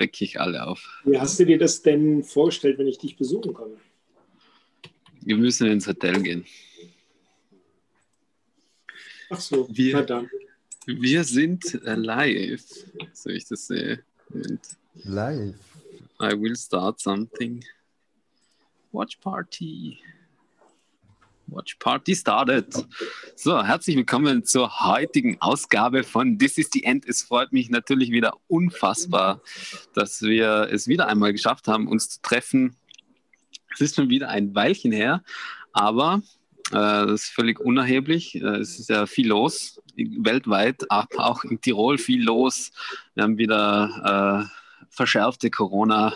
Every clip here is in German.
wecke ich alle auf. Wie hast du dir das denn vorgestellt, wenn ich dich besuchen komme? Wir müssen ins Hotel gehen. Ach so, wir, na dann. Wir sind live, so ich das sehe. Und live. I will start something. Watch Party. Watch Party started. So, herzlich willkommen zur heutigen Ausgabe von This is the End. Es freut mich natürlich wieder unfassbar, dass wir es wieder einmal geschafft haben, uns zu treffen. Es ist schon wieder ein Weilchen her, aber äh, das ist völlig unerheblich. Äh, es ist ja viel los, weltweit, aber auch in Tirol viel los. Wir haben wieder äh, verschärfte Corona-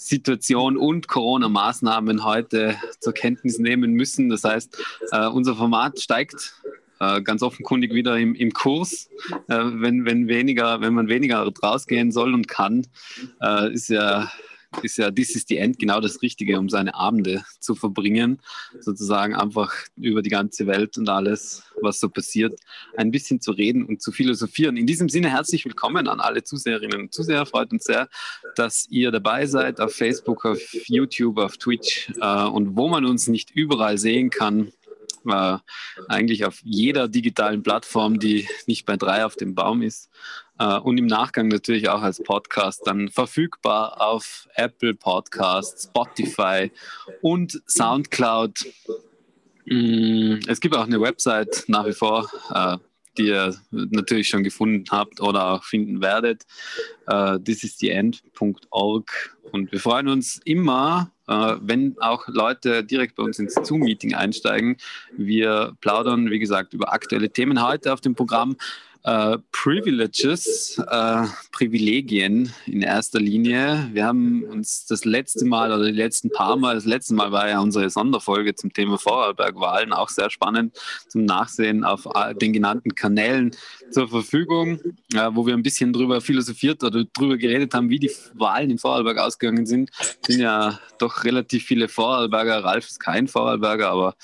Situation und Corona-Maßnahmen heute zur Kenntnis nehmen müssen. Das heißt, äh, unser Format steigt äh, ganz offenkundig wieder im, im Kurs. Äh, wenn, wenn, weniger, wenn man weniger rausgehen soll und kann, ist ja ist ja This is the End genau das Richtige, um seine Abende zu verbringen. Sozusagen einfach über die ganze Welt und alles, was so passiert, ein bisschen zu reden und zu philosophieren. In diesem Sinne herzlich willkommen an alle Zuseherinnen und Zuseher. Freut uns sehr, dass ihr dabei seid auf Facebook, auf YouTube, auf Twitch äh, und wo man uns nicht überall sehen kann äh, eigentlich auf jeder digitalen Plattform, die nicht bei drei auf dem Baum ist. Äh, und im Nachgang natürlich auch als Podcast dann verfügbar auf Apple Podcasts, Spotify und Soundcloud. Mm, es gibt auch eine Website nach wie vor, äh, die ihr natürlich schon gefunden habt oder auch finden werdet. Uh, thisistheend.org. Und wir freuen uns immer, wenn auch Leute direkt bei uns ins Zoom-Meeting einsteigen. Wir plaudern, wie gesagt, über aktuelle Themen heute auf dem Programm. Uh, Privileges, uh, Privilegien in erster Linie. Wir haben uns das letzte Mal oder die letzten paar Mal, das letzte Mal war ja unsere Sonderfolge zum Thema Vorarlberg-Wahlen, auch sehr spannend zum Nachsehen auf den genannten Kanälen zur Verfügung, uh, wo wir ein bisschen drüber philosophiert oder drüber geredet haben, wie die Wahlen in Vorarlberg ausgegangen sind. Es sind ja doch relativ viele Vorarlberger. Ralf ist kein Vorarlberger, aber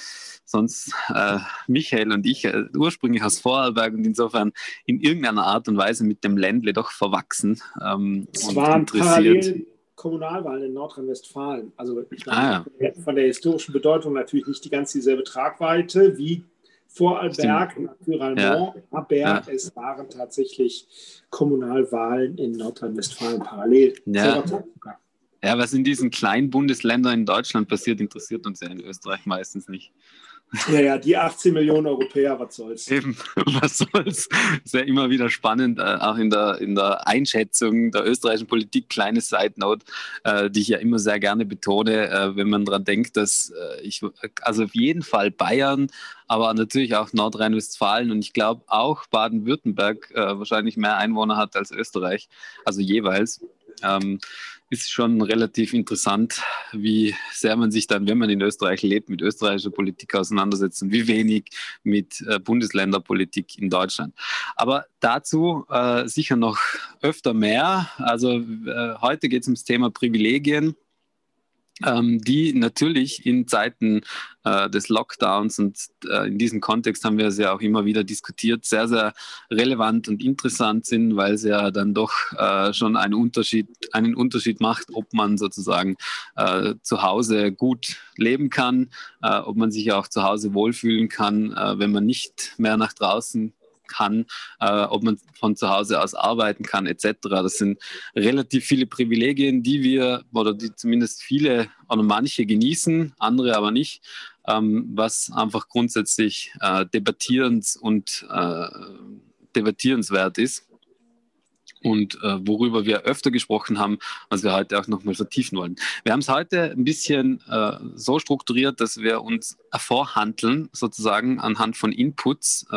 sonst äh, Michael und ich äh, ursprünglich aus Vorarlberg und insofern in irgendeiner Art und Weise mit dem Ländle doch verwachsen ähm, es und waren interessiert. Kommunalwahlen in Nordrhein-Westfalen. Also ich meine, ah, ja. von der historischen Bedeutung natürlich nicht die ganz dieselbe Tragweite wie Vorarlberg, Naturalmont, ja. aber ja. es waren tatsächlich Kommunalwahlen in Nordrhein-Westfalen parallel. Ja. ja, was in diesen kleinen Bundesländern in Deutschland passiert, interessiert uns ja in Österreich meistens nicht. Ja, ja, die 18 Millionen Europäer, was soll's. Eben, was soll's. Ist ja immer wieder spannend, äh, auch in der, in der Einschätzung der österreichischen Politik, kleine Side Note, äh, die ich ja immer sehr gerne betone, äh, wenn man daran denkt, dass ich, also auf jeden Fall Bayern, aber natürlich auch Nordrhein-Westfalen und ich glaube auch Baden-Württemberg wahrscheinlich mehr Einwohner hat als Österreich, also jeweils. Ähm, ist schon relativ interessant, wie sehr man sich dann, wenn man in Österreich lebt, mit österreichischer Politik auseinandersetzt und wie wenig mit äh, Bundesländerpolitik in Deutschland. Aber dazu äh, sicher noch öfter mehr. Also äh, heute geht es ums Thema Privilegien ähm, die natürlich in Zeiten äh, des Lockdowns und äh, in diesem Kontext haben wir es ja auch immer wieder diskutiert, sehr, sehr relevant und interessant sind, weil es ja dann doch äh, schon einen Unterschied, einen Unterschied macht, ob man sozusagen äh, zu Hause gut leben kann, äh, ob man sich auch zu Hause wohlfühlen kann, äh, wenn man nicht mehr nach draußen kann, äh, ob man von zu Hause aus arbeiten kann, etc. Das sind relativ viele Privilegien, die wir oder die zumindest viele oder manche genießen, andere aber nicht, ähm, was einfach grundsätzlich äh, debattierens und äh, debattierenswert ist und äh, worüber wir öfter gesprochen haben, was wir heute auch nochmal vertiefen wollen. Wir haben es heute ein bisschen äh, so strukturiert, dass wir uns vorhandeln, sozusagen anhand von Inputs äh,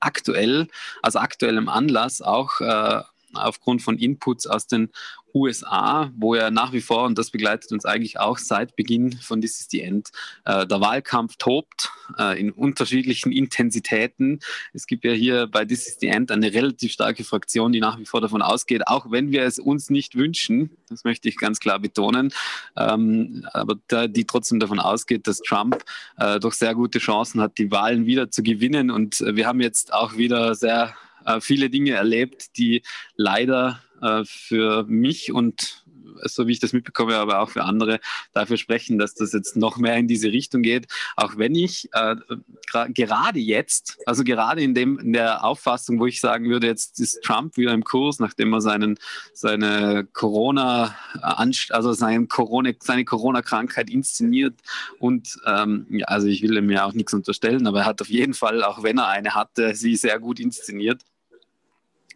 aktuell, also aktuellem Anlass auch äh, aufgrund von Inputs aus den USA, wo ja nach wie vor, und das begleitet uns eigentlich auch seit Beginn von This is the End, äh, der Wahlkampf tobt äh, in unterschiedlichen Intensitäten. Es gibt ja hier bei This is the End eine relativ starke Fraktion, die nach wie vor davon ausgeht, auch wenn wir es uns nicht wünschen, das möchte ich ganz klar betonen, ähm, aber da, die trotzdem davon ausgeht, dass Trump äh, doch sehr gute Chancen hat, die Wahlen wieder zu gewinnen. Und äh, wir haben jetzt auch wieder sehr äh, viele Dinge erlebt, die leider äh, für mich und so wie ich das mitbekomme, aber auch für andere dafür sprechen, dass das jetzt noch mehr in diese Richtung geht. Auch wenn ich äh, gerade jetzt, also gerade in, dem, in der Auffassung, wo ich sagen würde, jetzt ist Trump wieder im Kurs, nachdem er seinen, seine Corona, also seine Corona, seine Corona-Krankheit inszeniert und ähm, ja, also ich will ihm ja auch nichts unterstellen, aber er hat auf jeden Fall, auch wenn er eine hatte, sie sehr gut inszeniert.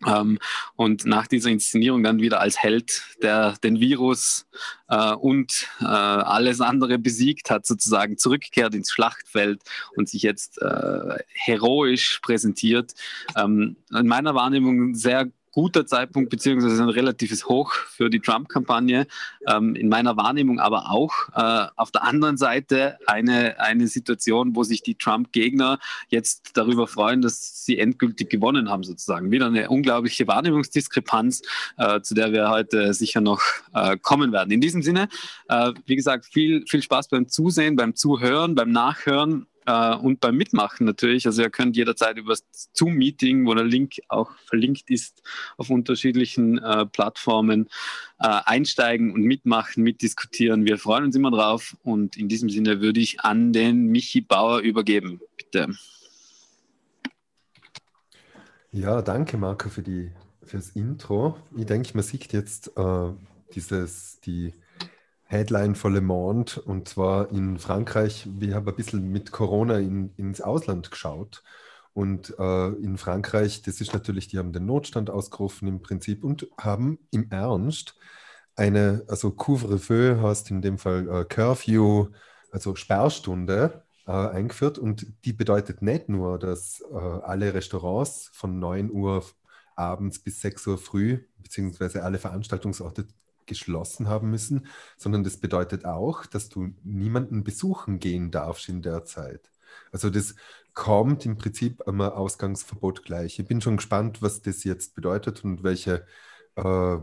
Ähm, und nach dieser Inszenierung dann wieder als Held, der den Virus äh, und äh, alles andere besiegt hat, sozusagen zurückkehrt ins Schlachtfeld und sich jetzt äh, heroisch präsentiert. Ähm, in meiner Wahrnehmung sehr guter Zeitpunkt beziehungsweise ein relatives Hoch für die Trump-Kampagne. Ähm, in meiner Wahrnehmung aber auch äh, auf der anderen Seite eine, eine Situation, wo sich die Trump-Gegner jetzt darüber freuen, dass sie endgültig gewonnen haben sozusagen. Wieder eine unglaubliche Wahrnehmungsdiskrepanz, äh, zu der wir heute sicher noch äh, kommen werden. In diesem Sinne, äh, wie gesagt, viel, viel Spaß beim Zusehen, beim Zuhören, beim Nachhören äh, und beim Mitmachen natürlich. Also ihr könnt jederzeit über das Zoom-Meeting, wo der Link auch verlinkt ist, auf unterschiedlichen äh, Plattformen äh, einsteigen und mitmachen, mitdiskutieren. Wir freuen uns immer drauf und in diesem Sinne würde ich an den Michi Bauer übergeben. Bitte. Ja, danke Marco für die fürs Intro. Ich denke, man sieht jetzt äh, dieses, die Headline von Le Monde und zwar in Frankreich. Wir haben ein bisschen mit Corona in, ins Ausland geschaut. Und äh, in Frankreich, das ist natürlich, die haben den Notstand ausgerufen im Prinzip und haben im Ernst eine, also Couvre-feu heißt in dem Fall äh, Curfew, also Sperrstunde äh, eingeführt. Und die bedeutet nicht nur, dass äh, alle Restaurants von 9 Uhr abends bis 6 Uhr früh, beziehungsweise alle Veranstaltungsorte geschlossen haben müssen, sondern das bedeutet auch, dass du niemanden besuchen gehen darfst in der Zeit. Also das kommt im Prinzip am Ausgangsverbot gleich. Ich bin schon gespannt, was das jetzt bedeutet und welche äh,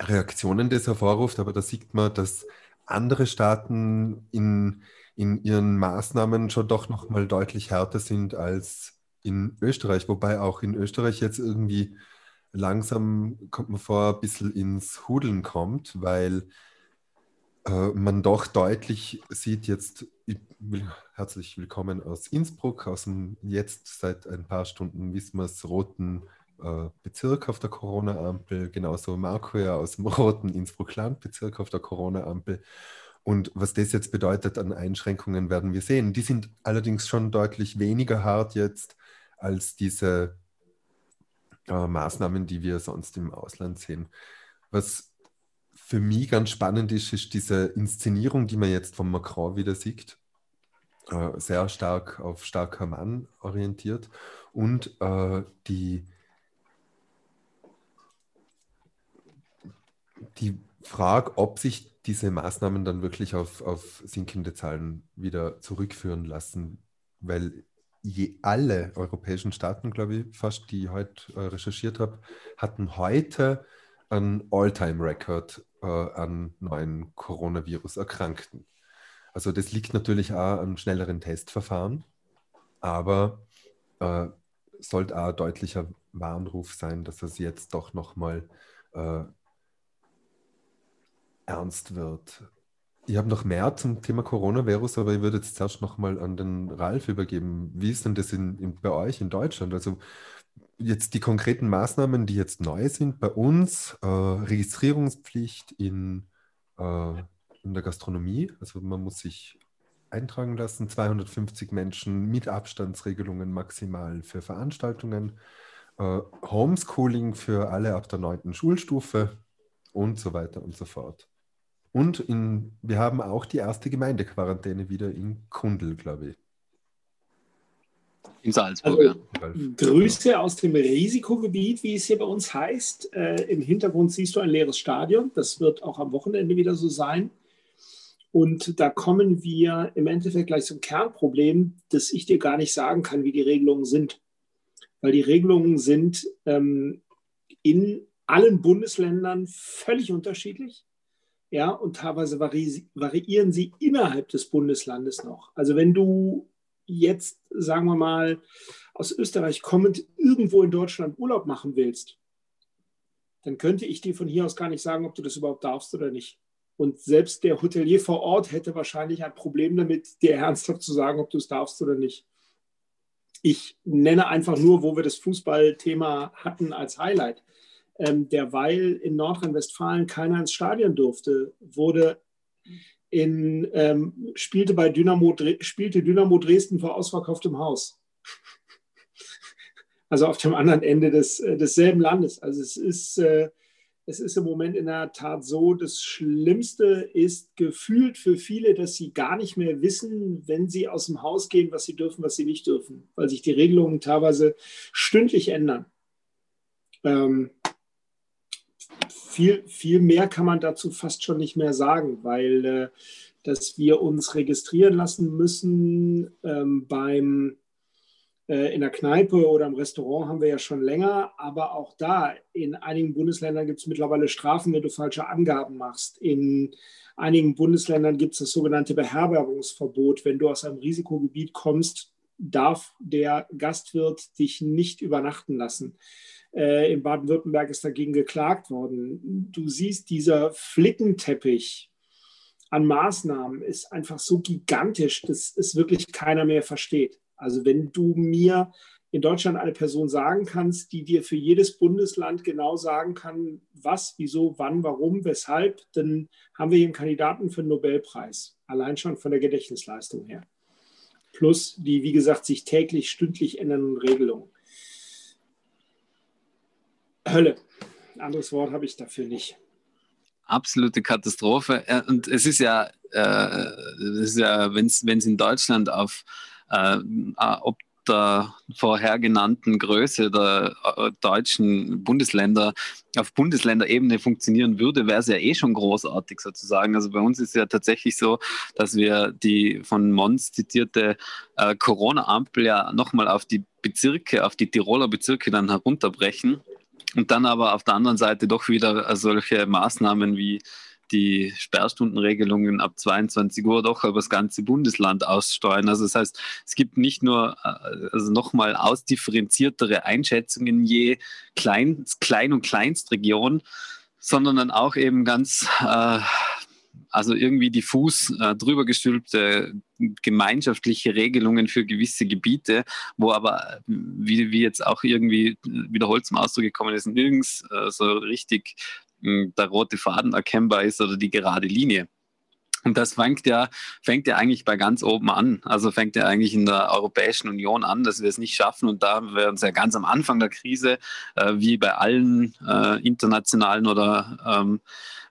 Reaktionen das hervorruft, aber da sieht man, dass andere Staaten in, in ihren Maßnahmen schon doch nochmal deutlich härter sind als in Österreich, wobei auch in Österreich jetzt irgendwie langsam kommt man vor, ein bisschen ins Hudeln kommt, weil äh, man doch deutlich sieht, jetzt will, herzlich willkommen aus Innsbruck, aus dem jetzt seit ein paar Stunden wissen roten äh, Bezirk auf der Corona-Ampel, genauso Marco ja aus dem roten Innsbruck-Land-Bezirk auf der Corona-Ampel. Und was das jetzt bedeutet an Einschränkungen, werden wir sehen. Die sind allerdings schon deutlich weniger hart jetzt als diese äh, Maßnahmen, die wir sonst im Ausland sehen. Was für mich ganz spannend ist, ist diese Inszenierung, die man jetzt von Macron wieder sieht. Äh, sehr stark auf starker Mann orientiert und äh, die, die Frage, ob sich diese Maßnahmen dann wirklich auf, auf sinkende Zahlen wieder zurückführen lassen, weil je, alle europäischen Staaten, glaube ich, fast, die ich heute äh, recherchiert habe, hatten heute einen All-Time-Record äh, an neuen Coronavirus-Erkrankten. Also das liegt natürlich auch an schnelleren Testverfahren, aber äh, sollte auch ein deutlicher Warnruf sein, dass es jetzt doch nochmal äh, ernst wird. Ich habe noch mehr zum Thema Coronavirus, aber ich würde jetzt zuerst nochmal an den Ralf übergeben. Wie ist denn das in, in, bei euch in Deutschland? Also jetzt die konkreten Maßnahmen, die jetzt neu sind bei uns, äh, Registrierungspflicht in, äh, in der Gastronomie. Also man muss sich eintragen lassen, 250 Menschen mit Abstandsregelungen maximal für Veranstaltungen, äh, Homeschooling für alle ab der neunten Schulstufe und so weiter und so fort. Und in, wir haben auch die erste Gemeindequarantäne wieder in Kundl, glaube ich. In Salzburg, also, ja. Grüße aus dem Risikogebiet, wie es hier bei uns heißt. Äh, Im Hintergrund siehst du ein leeres Stadion. Das wird auch am Wochenende wieder so sein. Und da kommen wir im Endeffekt gleich zum Kernproblem, dass ich dir gar nicht sagen kann, wie die Regelungen sind. Weil die Regelungen sind ähm, in allen Bundesländern völlig unterschiedlich ja, und teilweise vari variieren sie innerhalb des Bundeslandes noch. Also wenn du jetzt, sagen wir mal, aus Österreich kommend irgendwo in Deutschland Urlaub machen willst, dann könnte ich dir von hier aus gar nicht sagen, ob du das überhaupt darfst oder nicht. Und selbst der Hotelier vor Ort hätte wahrscheinlich ein Problem damit, dir ernsthaft zu sagen, ob du es darfst oder nicht. Ich nenne einfach nur, wo wir das Fußballthema hatten als Highlight. Ähm, derweil in Nordrhein-Westfalen keiner ins Stadion durfte, wurde in, ähm, spielte bei Dynamo, spielte Dynamo Dresden vor ausverkauftem Haus. Also auf dem anderen Ende des, äh, desselben Landes. Also es ist, äh, es ist im Moment in der Tat so, das Schlimmste ist gefühlt für viele, dass sie gar nicht mehr wissen, wenn sie aus dem Haus gehen, was sie dürfen, was sie nicht dürfen, weil sich die Regelungen teilweise stündlich ändern. Ähm, viel, viel mehr kann man dazu fast schon nicht mehr sagen, weil äh, dass wir uns registrieren lassen müssen ähm, beim äh, in der Kneipe oder im Restaurant haben wir ja schon länger, aber auch da in einigen Bundesländern gibt es mittlerweile Strafen, wenn du falsche Angaben machst. In einigen Bundesländern gibt es das sogenannte Beherbergungsverbot. Wenn du aus einem Risikogebiet kommst, darf der Gastwirt dich nicht übernachten lassen. Äh, in Baden-Württemberg ist dagegen geklagt worden. Du siehst, dieser Flickenteppich an Maßnahmen ist einfach so gigantisch, dass es wirklich keiner mehr versteht. Also wenn du mir in Deutschland eine Person sagen kannst, die dir für jedes Bundesland genau sagen kann, was, wieso, wann, warum, weshalb, dann haben wir hier einen Kandidaten für den Nobelpreis. Allein schon von der Gedächtnisleistung her. Plus die, wie gesagt, sich täglich, stündlich ändernden Regelungen. Hölle. Ein anderes Wort habe ich dafür nicht. Absolute Katastrophe. Und es ist ja, äh, ja wenn es in Deutschland auf äh, ob der vorher genannten Größe der äh, deutschen Bundesländer auf Bundesländerebene funktionieren würde, wäre es ja eh schon großartig sozusagen. Also bei uns ist es ja tatsächlich so, dass wir die von Mons zitierte äh, Corona-Ampel ja nochmal auf die Bezirke, auf die Tiroler Bezirke dann herunterbrechen und dann aber auf der anderen Seite doch wieder solche Maßnahmen wie die Sperrstundenregelungen ab 22 Uhr doch über das ganze Bundesland aussteuern. Also das heißt, es gibt nicht nur äh, also nochmal ausdifferenziertere Einschätzungen je Klein, Klein- und Kleinstregion, sondern dann auch eben ganz äh, also irgendwie diffus äh, drüber gestülpte gemeinschaftliche Regelungen für gewisse Gebiete, wo aber, wie, wie jetzt auch irgendwie wiederholt zum Ausdruck gekommen ist, nirgends äh, so richtig der rote Faden erkennbar ist oder die gerade Linie. Und das fängt ja, fängt ja eigentlich bei ganz oben an. Also fängt ja eigentlich in der Europäischen Union an, dass wir es nicht schaffen. Und da haben wir uns ja ganz am Anfang der Krise, äh, wie bei allen äh, internationalen oder ähm,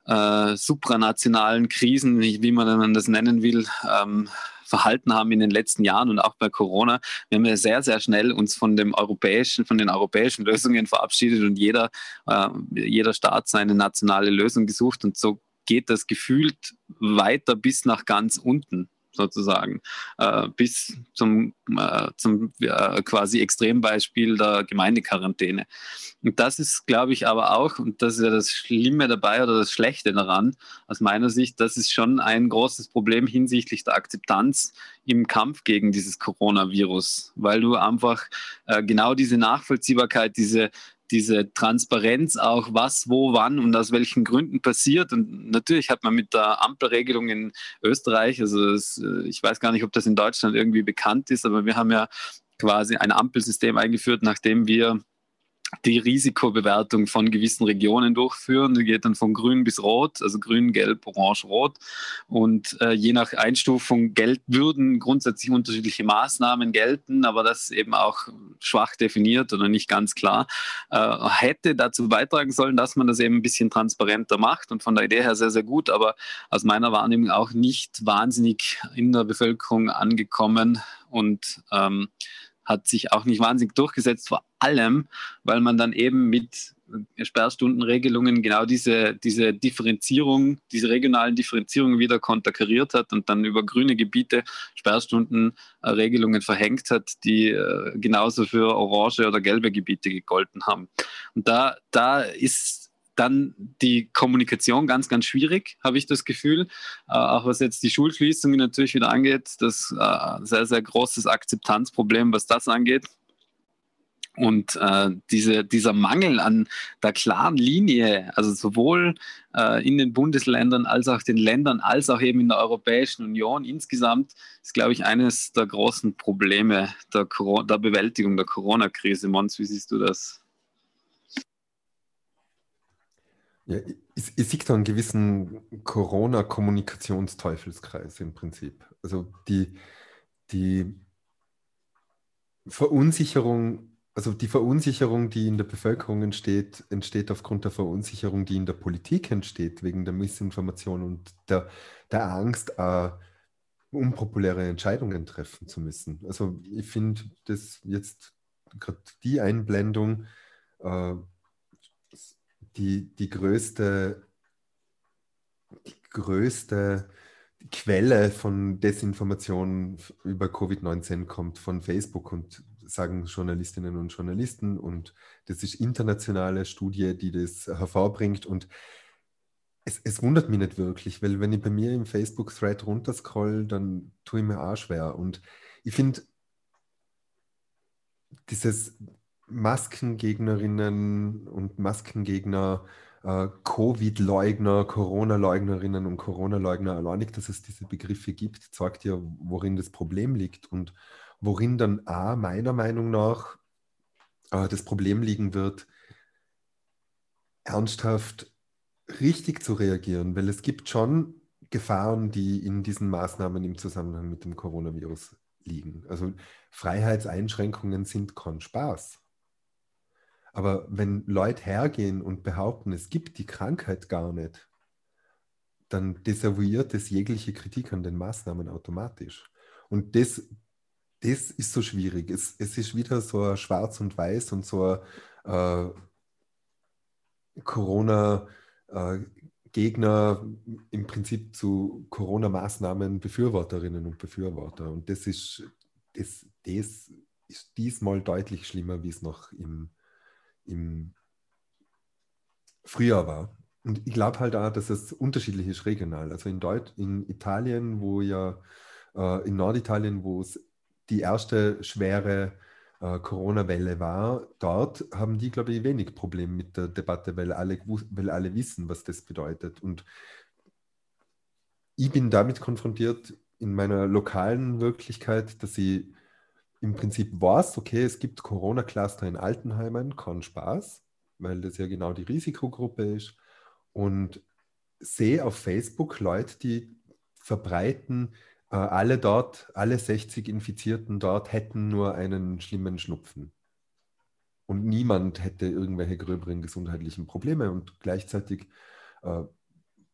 äh, supranationalen Krisen, wie man das nennen will, ähm, verhalten haben in den letzten Jahren und auch bei Corona. Wir haben ja sehr, sehr schnell uns von dem europäischen, von den europäischen Lösungen verabschiedet und jeder, äh, jeder Staat seine nationale Lösung gesucht und so geht das gefühlt weiter bis nach ganz unten sozusagen, äh, bis zum, äh, zum äh, quasi Extrembeispiel der Gemeindequarantäne. Und das ist, glaube ich, aber auch, und das ist ja das Schlimme dabei oder das Schlechte daran, aus meiner Sicht, das ist schon ein großes Problem hinsichtlich der Akzeptanz im Kampf gegen dieses Coronavirus, weil du einfach äh, genau diese Nachvollziehbarkeit, diese diese Transparenz auch, was, wo, wann und aus welchen Gründen passiert. Und natürlich hat man mit der Ampelregelung in Österreich, also es, äh, ich weiß gar nicht, ob das in Deutschland irgendwie bekannt ist, aber wir haben ja quasi ein Ampelsystem eingeführt, nachdem wir die Risikobewertung von gewissen Regionen durchführen. Die geht dann von grün bis rot, also grün, gelb, orange, rot. Und äh, je nach Einstufung gelt, würden grundsätzlich unterschiedliche Maßnahmen gelten, aber das eben auch schwach definiert oder nicht ganz klar. Äh, hätte dazu beitragen sollen, dass man das eben ein bisschen transparenter macht und von der Idee her sehr, sehr gut, aber aus meiner Wahrnehmung auch nicht wahnsinnig in der Bevölkerung angekommen und ähm, hat sich auch nicht wahnsinnig durchgesetzt, vor allem, weil man dann eben mit Sperrstundenregelungen genau diese, diese Differenzierung, diese regionalen Differenzierungen wieder konterkariert hat und dann über grüne Gebiete Sperrstundenregelungen verhängt hat, die äh, genauso für orange oder gelbe Gebiete gegolten haben. Und da, da ist dann die Kommunikation ganz, ganz schwierig, habe ich das Gefühl. Äh, auch was jetzt die Schulschließungen natürlich wieder angeht, das äh, sehr, sehr großes Akzeptanzproblem, was das angeht. Und äh, diese, dieser Mangel an der klaren Linie, also sowohl äh, in den Bundesländern als auch den Ländern, als auch eben in der Europäischen Union insgesamt, ist, glaube ich, eines der großen Probleme der, der Bewältigung der Corona-Krise. Mons, wie siehst du das? Ja, ich, ich sehe da einen gewissen Corona-Kommunikationsteufelskreis im Prinzip. Also die, die Verunsicherung also die Verunsicherung, die in der Bevölkerung entsteht, entsteht aufgrund der Verunsicherung, die in der Politik entsteht, wegen der Missinformation und der, der Angst, äh, unpopuläre Entscheidungen treffen zu müssen. Also ich finde das jetzt gerade die Einblendung äh, die, die größte, die größte Quelle von Desinformation über Covid-19 kommt von Facebook und sagen Journalistinnen und Journalisten. Und das ist internationale Studie, die das hervorbringt. Und es, es wundert mich nicht wirklich, weil wenn ich bei mir im Facebook-Thread runterscroll, dann tue ich mir auch schwer. Und ich finde, dieses Maskengegnerinnen und Maskengegner, äh, Covid-Leugner, Corona-Leugnerinnen und Corona-Leugner, allein nicht, dass es diese Begriffe gibt, zeigt ja, worin das Problem liegt. Und worin dann A, meiner Meinung nach äh, das Problem liegen wird, ernsthaft richtig zu reagieren, weil es gibt schon Gefahren, die in diesen Maßnahmen im Zusammenhang mit dem Coronavirus liegen. Also Freiheitseinschränkungen sind kein Spaß. Aber wenn Leute hergehen und behaupten, es gibt die Krankheit gar nicht, dann desavouiert es jegliche Kritik an den Maßnahmen automatisch. Und das das ist so schwierig. Es, es ist wieder so schwarz und weiß und so äh, Corona-Gegner äh, im Prinzip zu Corona-Maßnahmen Befürworterinnen und Befürworter. Und das ist, das, das ist diesmal deutlich schlimmer, wie es noch im, im Frühjahr war. Und ich glaube halt auch, dass es unterschiedlich ist regional. Also in, Deut in Italien, wo ja äh, in Norditalien, wo es die erste schwere äh, Corona-Welle war, dort haben die, glaube ich, wenig Probleme mit der Debatte, weil alle, weil alle wissen, was das bedeutet. Und ich bin damit konfrontiert in meiner lokalen Wirklichkeit, dass ich im Prinzip weiß, okay, es gibt Corona-Cluster in Altenheimen, kein Spaß, weil das ja genau die Risikogruppe ist. Und sehe auf Facebook Leute, die verbreiten äh, alle dort, alle 60 Infizierten dort hätten nur einen schlimmen Schnupfen. Und niemand hätte irgendwelche gröberen gesundheitlichen Probleme. Und gleichzeitig, äh,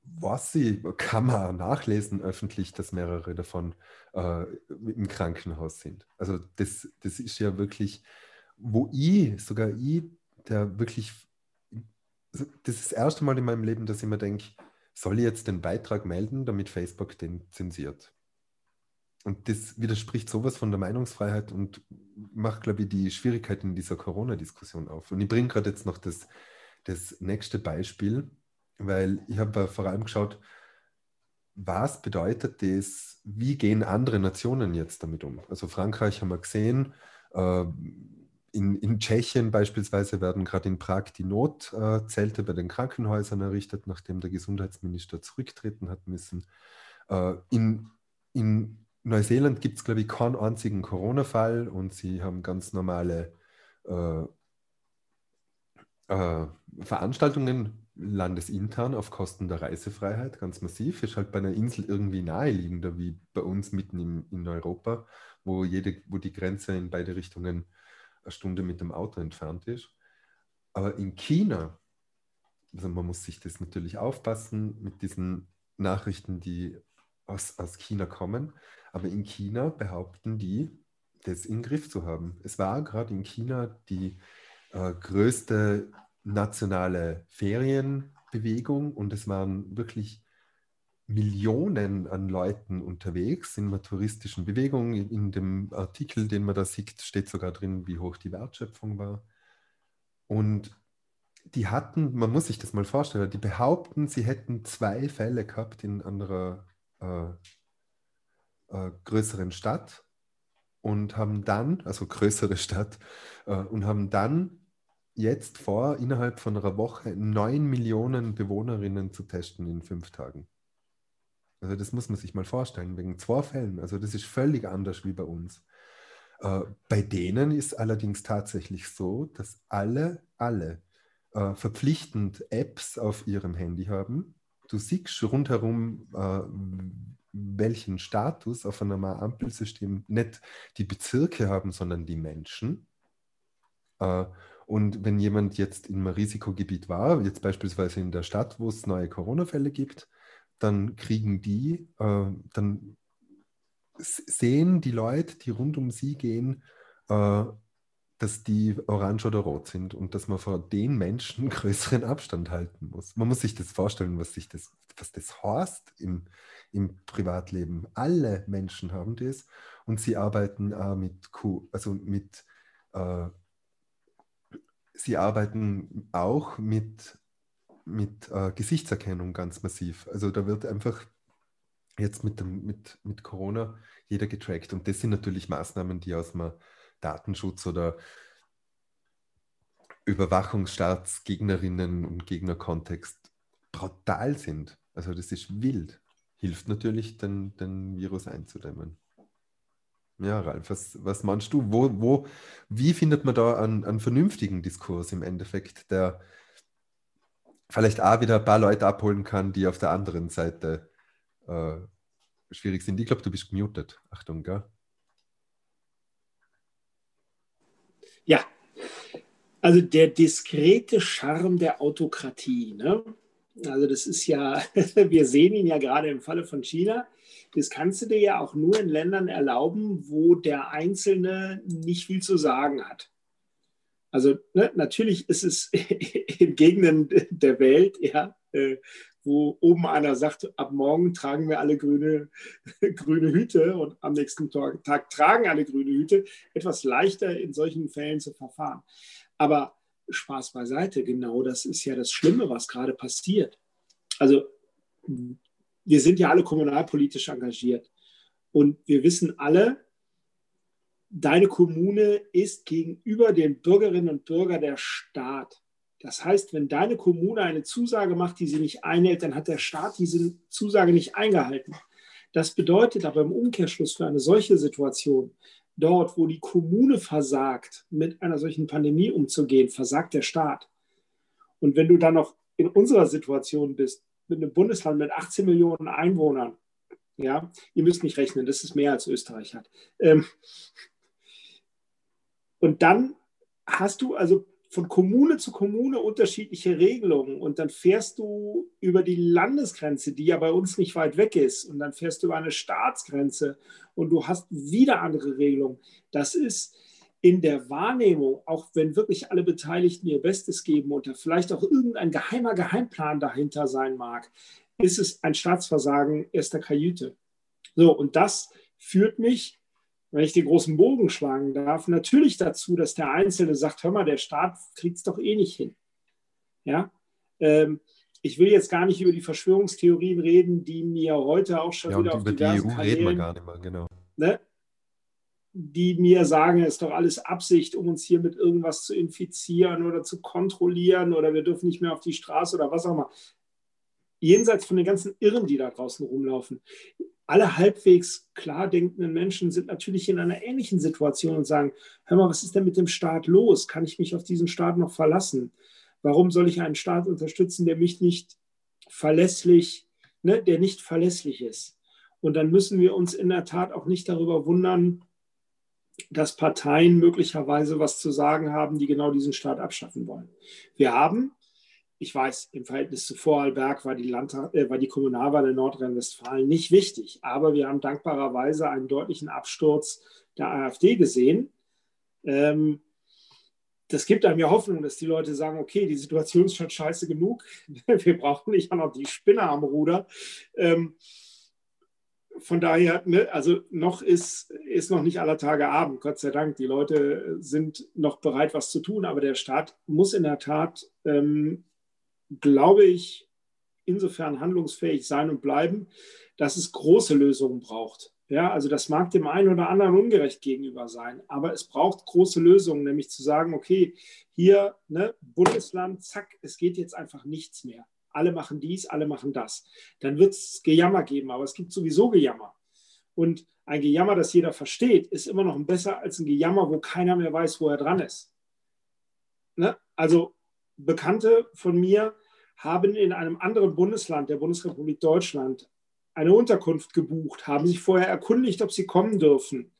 was sie, kann man nachlesen öffentlich, dass mehrere davon äh, im Krankenhaus sind. Also das, das ist ja wirklich, wo ich, sogar ich, der wirklich, also das ist das erste Mal in meinem Leben, dass ich mir denke, soll ich jetzt den Beitrag melden, damit Facebook den zensiert? Und das widerspricht sowas von der Meinungsfreiheit und macht, glaube ich, die Schwierigkeiten in dieser Corona-Diskussion auf. Und ich bringe gerade jetzt noch das, das nächste Beispiel, weil ich habe vor allem geschaut, was bedeutet das, wie gehen andere Nationen jetzt damit um? Also Frankreich haben wir gesehen, äh, in, in Tschechien beispielsweise werden gerade in Prag die Notzelte bei den Krankenhäusern errichtet, nachdem der Gesundheitsminister zurücktreten hat müssen. Äh, in, in Neuseeland gibt es, glaube ich, keinen einzigen Corona-Fall und sie haben ganz normale äh, äh, Veranstaltungen landesintern auf Kosten der Reisefreiheit, ganz massiv. Ist halt bei einer Insel irgendwie naheliegender wie bei uns mitten im, in Europa, wo, jede, wo die Grenze in beide Richtungen eine Stunde mit dem Auto entfernt ist. Aber in China, also man muss sich das natürlich aufpassen mit diesen Nachrichten, die aus, aus China kommen. Aber in China behaupten die, das in den Griff zu haben. Es war gerade in China die äh, größte nationale Ferienbewegung und es waren wirklich Millionen an Leuten unterwegs in einer touristischen Bewegung. In dem Artikel, den man da sieht, steht sogar drin, wie hoch die Wertschöpfung war. Und die hatten, man muss sich das mal vorstellen, die behaupten, sie hätten zwei Fälle gehabt in anderer äh, äh, größeren Stadt und haben dann, also größere Stadt, äh, und haben dann jetzt vor, innerhalb von einer Woche neun Millionen Bewohnerinnen zu testen in fünf Tagen. Also das muss man sich mal vorstellen, wegen zwei Fällen. Also das ist völlig anders wie bei uns. Äh, bei denen ist allerdings tatsächlich so, dass alle, alle äh, verpflichtend Apps auf ihrem Handy haben. Du siehst rundherum, äh, welchen Status auf einem Ampelsystem nicht die Bezirke haben, sondern die Menschen. Und wenn jemand jetzt im Risikogebiet war, jetzt beispielsweise in der Stadt, wo es neue Corona-Fälle gibt, dann kriegen die, äh, dann sehen die Leute, die rund um sie gehen, äh, dass die orange oder rot sind und dass man vor den Menschen größeren Abstand halten muss. Man muss sich das vorstellen, was, sich das, was das heißt im, im Privatleben. Alle Menschen haben das und sie arbeiten äh, mit, also mit äh, sie arbeiten auch mit, mit äh, Gesichtserkennung ganz massiv. Also da wird einfach jetzt mit, dem, mit, mit Corona jeder getrackt. Und das sind natürlich Maßnahmen, die aus dem Datenschutz oder Überwachungsstaatsgegnerinnen und Gegnerkontext brutal sind. Also das ist wild. Hilft natürlich, den, den Virus einzudämmen. Ja, Ralf, was, was meinst du? Wo, wo, wie findet man da einen, einen vernünftigen Diskurs im Endeffekt, der vielleicht auch wieder ein paar Leute abholen kann, die auf der anderen Seite äh, schwierig sind? Ich glaube, du bist gemutet. Achtung, gell? Ja, also der diskrete Charme der Autokratie. Ne? Also das ist ja, wir sehen ihn ja gerade im Falle von China. Das kannst du dir ja auch nur in Ländern erlauben, wo der Einzelne nicht viel zu sagen hat. Also ne, natürlich ist es in Gegenden der Welt, ja, äh, wo oben einer sagt, ab morgen tragen wir alle grüne, grüne Hüte und am nächsten Tag, Tag tragen alle grüne Hüte, etwas leichter in solchen Fällen zu verfahren. Aber Spaß beiseite, genau das ist ja das Schlimme, was gerade passiert. Also wir sind ja alle kommunalpolitisch engagiert und wir wissen alle, deine Kommune ist gegenüber den Bürgerinnen und Bürgern der Staat. Das heißt, wenn deine Kommune eine Zusage macht, die sie nicht einhält, dann hat der Staat diese Zusage nicht eingehalten. Das bedeutet aber im Umkehrschluss für eine solche Situation, dort, wo die Kommune versagt, mit einer solchen Pandemie umzugehen, versagt der Staat. Und wenn du dann noch in unserer Situation bist, mit einem Bundesland mit 18 Millionen Einwohnern, ja, ihr müsst nicht rechnen, das ist mehr als Österreich hat. Ähm, und dann hast du also von Kommune zu Kommune unterschiedliche Regelungen und dann fährst du über die Landesgrenze, die ja bei uns nicht weit weg ist, und dann fährst du über eine Staatsgrenze und du hast wieder andere Regelungen. Das ist in der Wahrnehmung, auch wenn wirklich alle Beteiligten ihr Bestes geben und da vielleicht auch irgendein geheimer Geheimplan dahinter sein mag, ist es ein Staatsversagen erster Kajüte. So, und das führt mich wenn ich den großen Bogen schlagen darf, natürlich dazu, dass der Einzelne sagt, hör mal, der Staat kriegt es doch eh nicht hin. Ja, ähm, ich will jetzt gar nicht über die Verschwörungstheorien reden, die mir heute auch schon ja, wieder auf über die EU Kanälen, reden wir gar nicht mehr, genau. Ne, die mir sagen, es ist doch alles Absicht, um uns hier mit irgendwas zu infizieren oder zu kontrollieren oder wir dürfen nicht mehr auf die Straße oder was auch immer. Jenseits von den ganzen Irren, die da draußen rumlaufen alle halbwegs klar denkenden Menschen sind natürlich in einer ähnlichen Situation und sagen, hör mal, was ist denn mit dem Staat los? Kann ich mich auf diesen Staat noch verlassen? Warum soll ich einen Staat unterstützen, der mich nicht verlässlich, ne, der nicht verlässlich ist? Und dann müssen wir uns in der Tat auch nicht darüber wundern, dass Parteien möglicherweise was zu sagen haben, die genau diesen Staat abschaffen wollen. Wir haben ich weiß, im Verhältnis zu Vorarlberg war die, Landtag, äh, war die Kommunalwahl in Nordrhein-Westfalen nicht wichtig. Aber wir haben dankbarerweise einen deutlichen Absturz der AfD gesehen. Ähm, das gibt einem ja Hoffnung, dass die Leute sagen, okay, die Situation ist schon scheiße genug. Wir brauchen nicht auch noch die Spinne am Ruder. Ähm, von daher, ne, also noch ist, ist noch nicht aller Tage Abend, Gott sei Dank. Die Leute sind noch bereit, was zu tun, aber der Staat muss in der Tat ähm, glaube ich, insofern handlungsfähig sein und bleiben, dass es große Lösungen braucht. Ja, also das mag dem einen oder anderen ungerecht gegenüber sein, aber es braucht große Lösungen, nämlich zu sagen, okay, hier, ne, Bundesland, zack, es geht jetzt einfach nichts mehr. Alle machen dies, alle machen das. Dann wird es Gejammer geben, aber es gibt sowieso Gejammer. Und ein Gejammer, das jeder versteht, ist immer noch besser als ein Gejammer, wo keiner mehr weiß, wo er dran ist. Ne? Also Bekannte von mir haben in einem anderen Bundesland, der Bundesrepublik Deutschland, eine Unterkunft gebucht, haben sich vorher erkundigt, ob sie kommen dürfen.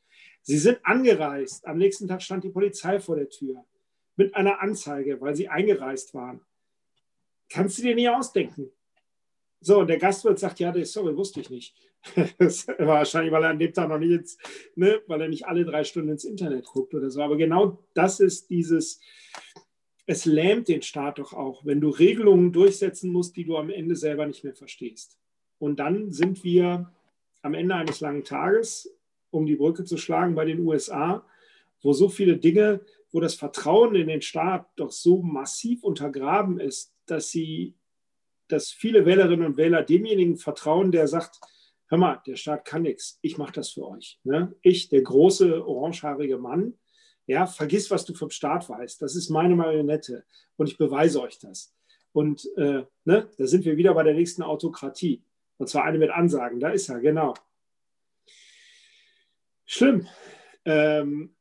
Sie sind angereist. Am nächsten Tag stand die Polizei vor der Tür mit einer Anzeige, weil sie eingereist waren. Kannst du dir nie ausdenken. So, und der Gastwirt sagt, ja, sorry, wusste ich nicht. Das war wahrscheinlich, weil er an dem Tag noch nicht ne, weil er nicht alle drei Stunden ins Internet guckt oder so. Aber genau das ist dieses, es lähmt den Staat doch auch, wenn du Regelungen durchsetzen musst, die du am Ende selber nicht mehr verstehst. Und dann sind wir am Ende eines langen Tages, um die Brücke zu schlagen bei den USA, wo so viele Dinge, wo das Vertrauen in den Staat doch so massiv untergraben ist, dass sie, dass viele Wählerinnen und Wähler demjenigen vertrauen, der sagt, hör mal, der Staat kann nichts, ich mache das für euch. Ne? Ich, der große orangehaarige Mann, ja, vergiss, was du vom Staat weißt. Das ist meine Marionette und ich beweise euch das. Und äh, ne, da sind wir wieder bei der nächsten Autokratie. Und zwar eine mit Ansagen. Da ist er, genau. Schlimm. Ähm,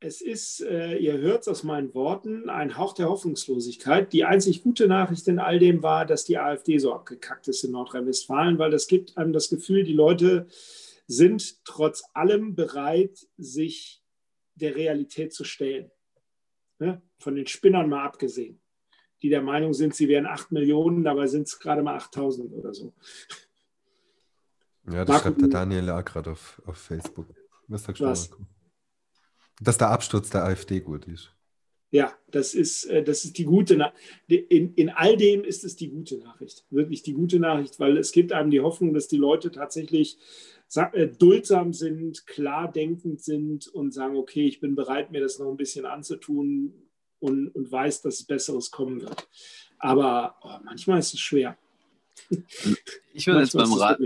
es ist, äh, ihr hört es aus meinen Worten, ein Hauch der Hoffnungslosigkeit. Die einzig gute Nachricht in all dem war, dass die AfD so abgekackt ist in Nordrhein-Westfalen, weil das gibt einem das Gefühl, die Leute sind trotz allem bereit, sich der Realität zu stellen. Ne? Von den Spinnern mal abgesehen, die der Meinung sind, sie wären 8 Millionen, dabei sind es gerade mal 8000 oder so. Ja, das Marco, schreibt der Daniel auch gerade auf, auf Facebook. Was sagst du, was? Dass der Absturz der AfD gut ist. Ja, das ist, äh, das ist die gute Nachricht. In, in all dem ist es die gute Nachricht. Wirklich die gute Nachricht, weil es gibt einem die Hoffnung, dass die Leute tatsächlich duldsam sind, klar denkend sind und sagen, okay, ich bin bereit, mir das noch ein bisschen anzutun und, und weiß, dass es Besseres kommen wird. Aber oh, manchmal ist es schwer. Ich würde jetzt beim Rat,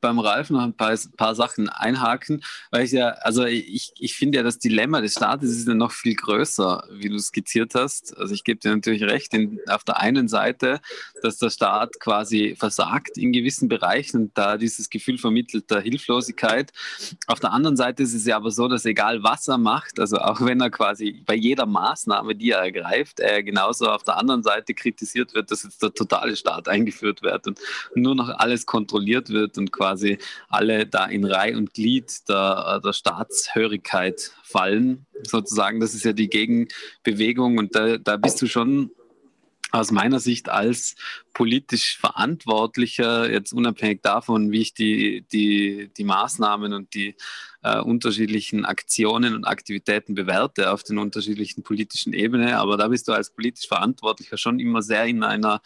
beim Ralf noch ein paar, paar Sachen einhaken, weil ich ja, also ich, ich finde ja, das Dilemma des Staates ist ja noch viel größer, wie du skizziert hast. Also ich gebe dir natürlich recht, in, auf der einen Seite, dass der Staat quasi versagt in gewissen Bereichen und da dieses Gefühl vermittelt der Hilflosigkeit. Auf der anderen Seite ist es ja aber so, dass egal was er macht, also auch wenn er quasi bei jeder Maßnahme, die er ergreift, er genauso auf der anderen Seite kritisiert wird, dass jetzt der totale Staat eingeführt wird und nur noch alles kontrolliert wird und quasi quasi alle da in Reih und Glied der, der Staatshörigkeit fallen, sozusagen. Das ist ja die Gegenbewegung und da, da bist du schon aus meiner Sicht als politisch Verantwortlicher, jetzt unabhängig davon, wie ich die, die, die Maßnahmen und die äh, unterschiedlichen Aktionen und Aktivitäten bewerte auf den unterschiedlichen politischen Ebenen, aber da bist du als politisch Verantwortlicher schon immer sehr in einer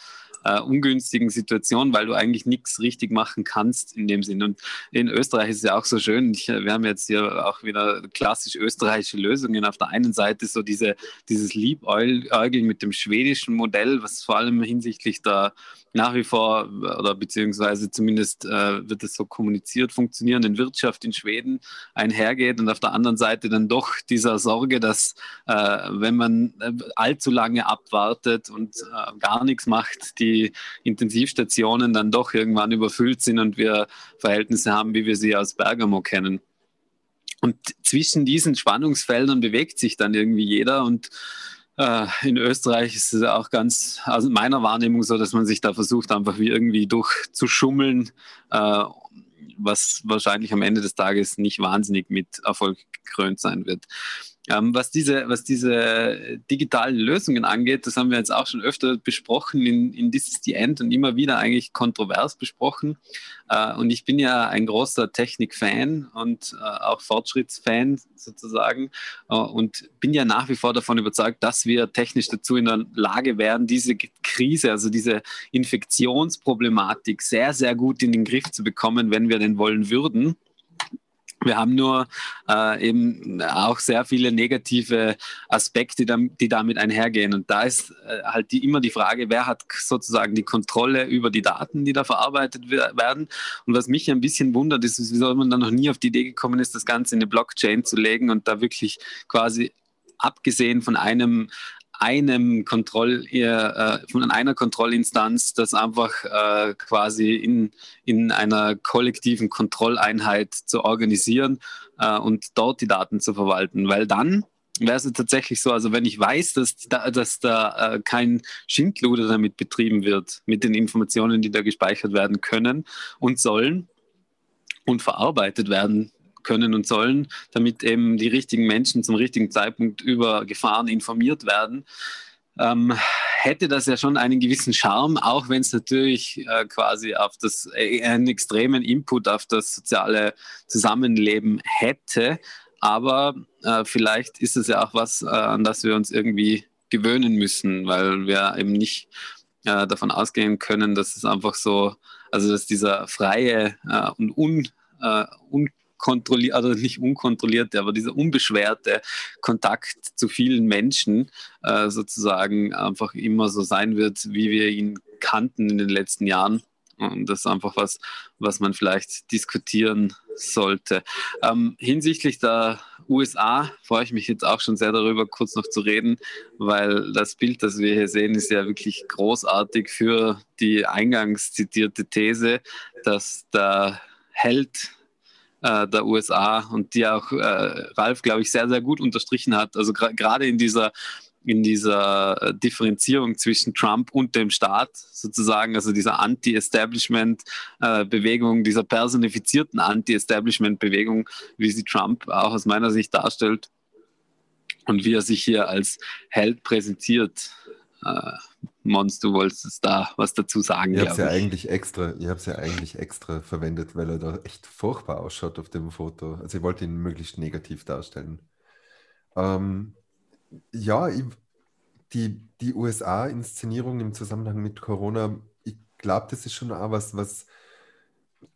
äh, ungünstigen Situation, weil du eigentlich nichts richtig machen kannst in dem Sinn. Und in Österreich ist es ja auch so schön, ich, wir haben jetzt hier auch wieder klassisch österreichische Lösungen. Auf der einen Seite so diese, dieses Liebäugeln mit dem schwedischen Modell, was vor allem hinsichtlich der nach wie vor oder beziehungsweise zumindest äh, wird es so kommuniziert, funktionierenden Wirtschaft in Schweden einhergeht und auf der anderen Seite dann doch dieser Sorge, dass äh, wenn man äh, allzu lange abwartet und äh, gar nichts macht, die Intensivstationen dann doch irgendwann überfüllt sind und wir Verhältnisse haben, wie wir sie aus Bergamo kennen. Und zwischen diesen Spannungsfeldern bewegt sich dann irgendwie jeder und in Österreich ist es auch ganz, also in meiner Wahrnehmung so, dass man sich da versucht, einfach wie irgendwie durchzuschummeln, äh, was wahrscheinlich am Ende des Tages nicht wahnsinnig mit Erfolg gekrönt sein wird. Ähm, was, diese, was diese digitalen Lösungen angeht, das haben wir jetzt auch schon öfter besprochen in, in This is the End und immer wieder eigentlich kontrovers besprochen. Äh, und ich bin ja ein großer Technik-Fan und äh, auch Fortschrittsfan sozusagen äh, und bin ja nach wie vor davon überzeugt, dass wir technisch dazu in der Lage wären, diese Krise, also diese Infektionsproblematik sehr, sehr gut in den Griff zu bekommen, wenn wir denn wollen würden. Wir haben nur äh, eben auch sehr viele negative Aspekte, die damit einhergehen. Und da ist äh, halt die, immer die Frage, wer hat sozusagen die Kontrolle über die Daten, die da verarbeitet werden. Und was mich ein bisschen wundert, ist, wieso man da noch nie auf die Idee gekommen ist, das Ganze in eine Blockchain zu legen und da wirklich quasi abgesehen von einem einem Kontroll, äh, von einer Kontrollinstanz, das einfach äh, quasi in, in einer kollektiven Kontrolleinheit zu organisieren äh, und dort die Daten zu verwalten. Weil dann wäre es tatsächlich so, also wenn ich weiß, dass da, dass da äh, kein Schindluder damit betrieben wird, mit den Informationen, die da gespeichert werden können und sollen und verarbeitet werden können und sollen, damit eben die richtigen Menschen zum richtigen Zeitpunkt über Gefahren informiert werden. Ähm, hätte das ja schon einen gewissen Charme, auch wenn es natürlich äh, quasi auf das, äh, einen extremen Input auf das soziale Zusammenleben hätte. Aber äh, vielleicht ist es ja auch was, äh, an das wir uns irgendwie gewöhnen müssen, weil wir eben nicht äh, davon ausgehen können, dass es einfach so, also dass dieser freie äh, und un, un kontrolliert, also nicht unkontrollierte, aber dieser unbeschwerte Kontakt zu vielen Menschen äh, sozusagen einfach immer so sein wird, wie wir ihn kannten in den letzten Jahren. Und das ist einfach was, was man vielleicht diskutieren sollte. Ähm, hinsichtlich der USA freue ich mich jetzt auch schon sehr darüber, kurz noch zu reden, weil das Bild, das wir hier sehen, ist ja wirklich großartig für die eingangs zitierte These, dass der Held äh, der USA und die auch äh, Ralf, glaube ich, sehr, sehr gut unterstrichen hat. Also gerade in dieser in dieser äh, Differenzierung zwischen Trump und dem Staat sozusagen, also dieser Anti-Establishment-Bewegung, äh, dieser personifizierten Anti-Establishment-Bewegung, wie sie Trump auch aus meiner Sicht darstellt und wie er sich hier als Held präsentiert. Äh, Mons, du wolltest da was dazu sagen. Ich habe es ja eigentlich extra, ich habe ja eigentlich extra verwendet, weil er da echt furchtbar ausschaut auf dem Foto. Also ich wollte ihn möglichst negativ darstellen. Ähm, ja, ich, die, die USA-Inszenierung im Zusammenhang mit Corona, ich glaube, das ist schon auch was, was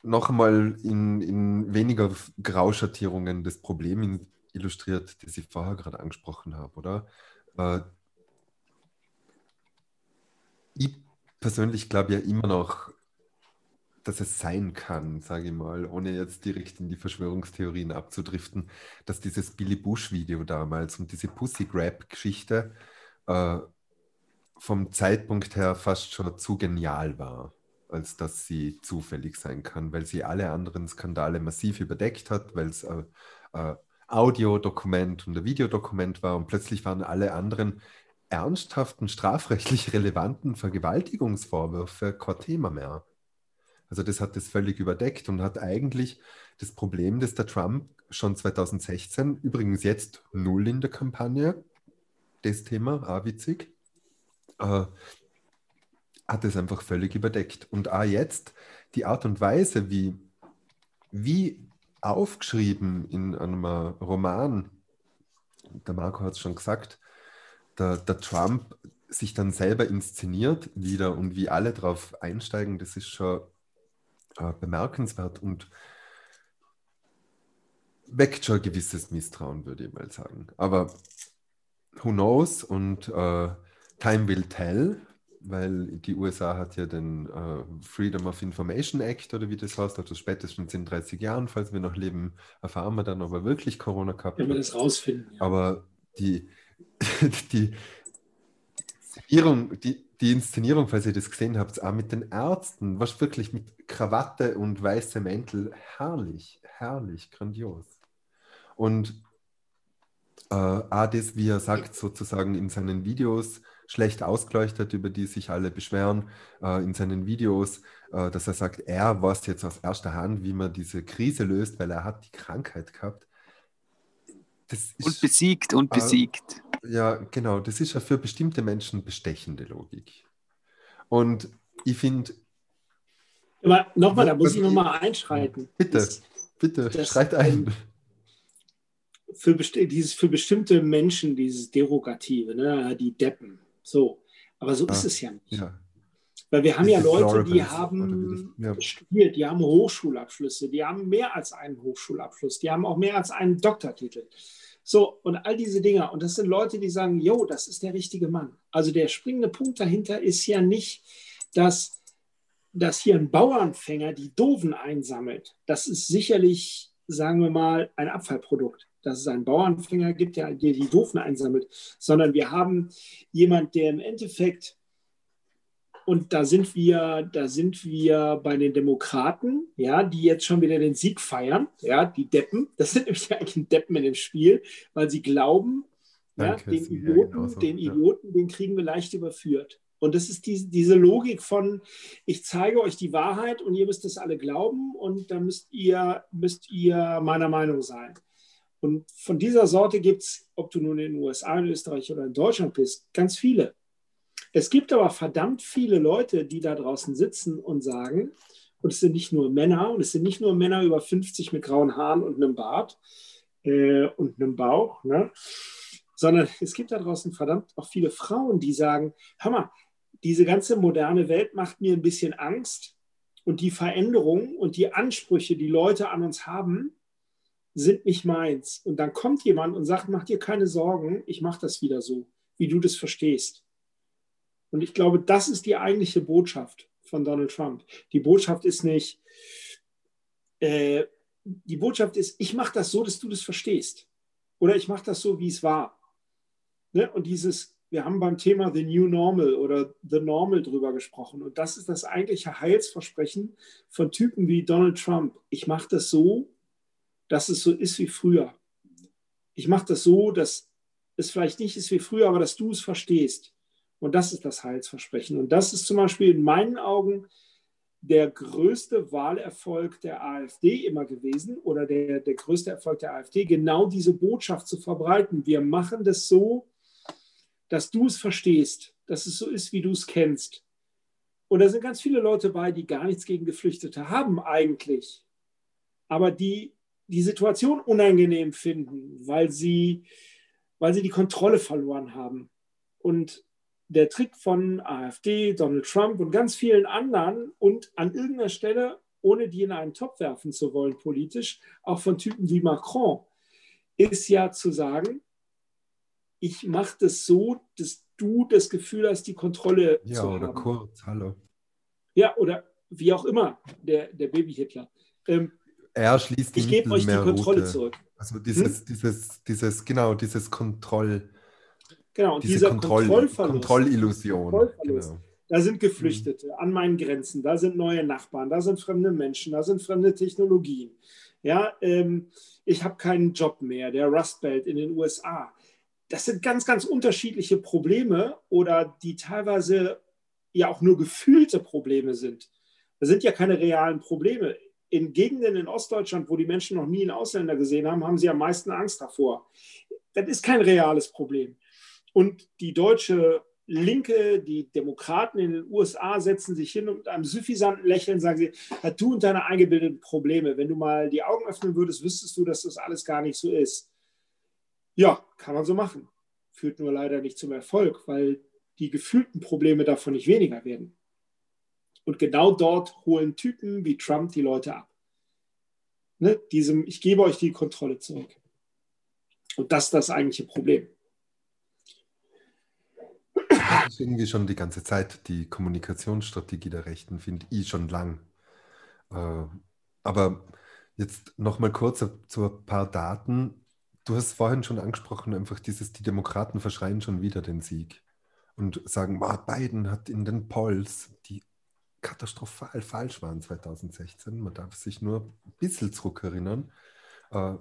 noch einmal in, in weniger Grauschattierungen das Problem illustriert, das ich vorher gerade angesprochen habe, oder? Äh, ich persönlich glaube ja immer noch, dass es sein kann, sage ich mal, ohne jetzt direkt in die Verschwörungstheorien abzudriften, dass dieses Billy Bush-Video damals und diese Pussy Grab-Geschichte äh, vom Zeitpunkt her fast schon zu genial war, als dass sie zufällig sein kann, weil sie alle anderen Skandale massiv überdeckt hat, weil es äh, äh, Audiodokument und ein Videodokument war und plötzlich waren alle anderen ernsthaften strafrechtlich relevanten Vergewaltigungsvorwürfe kein Thema mehr. Also das hat das völlig überdeckt und hat eigentlich das Problem, dass der Trump schon 2016, übrigens jetzt null in der Kampagne, das Thema, auch witzig, äh, hat es einfach völlig überdeckt. Und auch jetzt die Art und Weise, wie, wie aufgeschrieben in einem Roman, der Marco hat es schon gesagt, der, der Trump sich dann selber inszeniert wieder und wie alle darauf einsteigen, das ist schon äh, bemerkenswert und weckt schon ein gewisses Misstrauen, würde ich mal sagen. Aber who knows und äh, time will tell, weil die USA hat ja den äh, Freedom of Information Act oder wie das heißt, also spätestens in 30 Jahren, falls wir noch leben, erfahren wir dann, ob wir wirklich Corona gehabt Wenn wir das rausfinden. Ja. Aber die, die, Inszenierung, die, die Inszenierung, falls ihr das gesehen habt, auch mit den Ärzten, was wirklich mit Krawatte und weißem Mäntel, herrlich, herrlich, grandios. Und äh, auch das, wie er sagt, sozusagen in seinen Videos, schlecht ausgeleuchtet, über die sich alle beschweren, äh, in seinen Videos, äh, dass er sagt, er weiß jetzt aus erster Hand, wie man diese Krise löst, weil er hat die Krankheit gehabt. Das und besiegt und besiegt. Äh, ja, genau. Das ist ja für bestimmte Menschen bestechende Logik. Und ich finde. Aber nochmal, da muss ich nochmal einschreiten. Bitte, das, bitte, das, schreit ein. Für, dieses, für bestimmte Menschen, dieses Derogative, ne, die Deppen. So. Aber so ah, ist es ja nicht. Ja. Weil wir haben ja Leute, die haben ja. studiert, die haben Hochschulabschlüsse, die haben mehr als einen Hochschulabschluss, die haben auch mehr als einen Doktortitel. So, und all diese Dinge. Und das sind Leute, die sagen, jo, das ist der richtige Mann. Also der springende Punkt dahinter ist ja nicht, dass, dass hier ein Bauernfänger die Doofen einsammelt. Das ist sicherlich, sagen wir mal, ein Abfallprodukt dass es einen Bauernfänger gibt, der, der die Doofen einsammelt, sondern wir haben jemand, der im Endeffekt und da sind wir, da sind wir bei den Demokraten, ja, die jetzt schon wieder den Sieg feiern, ja, die Deppen. Das sind nämlich eigentlich Deppen in dem Spiel, weil sie glauben, Danke, ja, den Idioten, genauso, den Idioten, ja. den kriegen wir leicht überführt. Und das ist die, diese Logik von, ich zeige euch die Wahrheit und ihr müsst es alle glauben und dann müsst ihr, müsst ihr meiner Meinung sein. Und von dieser Sorte gibt es, ob du nun in den USA, in Österreich oder in Deutschland bist, ganz viele. Es gibt aber verdammt viele Leute, die da draußen sitzen und sagen, und es sind nicht nur Männer, und es sind nicht nur Männer über 50 mit grauen Haaren und einem Bart äh, und einem Bauch, ne? sondern es gibt da draußen verdammt auch viele Frauen, die sagen, hör mal, diese ganze moderne Welt macht mir ein bisschen Angst und die Veränderungen und die Ansprüche, die Leute an uns haben, sind nicht meins. Und dann kommt jemand und sagt, mach dir keine Sorgen, ich mache das wieder so, wie du das verstehst. Und ich glaube, das ist die eigentliche Botschaft von Donald Trump. Die Botschaft ist nicht, äh, die Botschaft ist, ich mache das so, dass du das verstehst. Oder ich mache das so, wie es war. Ne? Und dieses, wir haben beim Thema The New Normal oder The Normal drüber gesprochen. Und das ist das eigentliche Heilsversprechen von Typen wie Donald Trump. Ich mache das so, dass es so ist wie früher. Ich mache das so, dass es vielleicht nicht ist wie früher, aber dass du es verstehst. Und das ist das Heilsversprechen. Und das ist zum Beispiel in meinen Augen der größte Wahlerfolg der AfD immer gewesen oder der, der größte Erfolg der AfD, genau diese Botschaft zu verbreiten. Wir machen das so, dass du es verstehst, dass es so ist, wie du es kennst. Und da sind ganz viele Leute bei, die gar nichts gegen Geflüchtete haben eigentlich, aber die die Situation unangenehm finden, weil sie, weil sie die Kontrolle verloren haben. Und der Trick von AfD, Donald Trump und ganz vielen anderen und an irgendeiner Stelle, ohne die in einen Topf werfen zu wollen politisch, auch von Typen wie Macron, ist ja zu sagen, ich mache das so, dass du das Gefühl hast, die Kontrolle ja, zu haben. Ja, oder kurz, hallo. Ja, oder wie auch immer, der, der Baby-Hitler. Ähm, er schließt die Ich gebe euch die Kontrolle zurück. Also dieses, hm? dieses, dieses, genau, dieses Kontroll, Genau, und Diese dieser Kontroll Kontrollverlust, Kontrollillusion. Kontrollverlust. Genau. Da sind Geflüchtete mhm. an meinen Grenzen, da sind neue Nachbarn, da sind fremde Menschen, da sind fremde Technologien. Ja, ähm, ich habe keinen Job mehr, der Rust Belt in den USA. Das sind ganz, ganz unterschiedliche Probleme oder die teilweise ja auch nur gefühlte Probleme sind. Das sind ja keine realen Probleme. In Gegenden in Ostdeutschland, wo die Menschen noch nie einen Ausländer gesehen haben, haben sie am meisten Angst davor. Das ist kein reales Problem. Und die deutsche Linke, die Demokraten in den USA setzen sich hin und mit einem suffisanten Lächeln sagen sie, du und deine eingebildeten Probleme, wenn du mal die Augen öffnen würdest, wüsstest du, dass das alles gar nicht so ist. Ja, kann man so machen. Führt nur leider nicht zum Erfolg, weil die gefühlten Probleme davon nicht weniger werden. Und genau dort holen Typen wie Trump die Leute ab. Ne? Diesem, ich gebe euch die Kontrolle zurück. Und das ist das eigentliche Problem. Das ist irgendwie schon die ganze Zeit die Kommunikationsstrategie der Rechten, finde ich schon lang. Äh, aber jetzt nochmal kurz zu ein paar Daten. Du hast vorhin schon angesprochen, einfach dieses, die Demokraten verschreien schon wieder den Sieg und sagen, oh, Biden hat in den Polls, die katastrophal falsch waren 2016, man darf sich nur ein bisschen zurückerinnern, äh,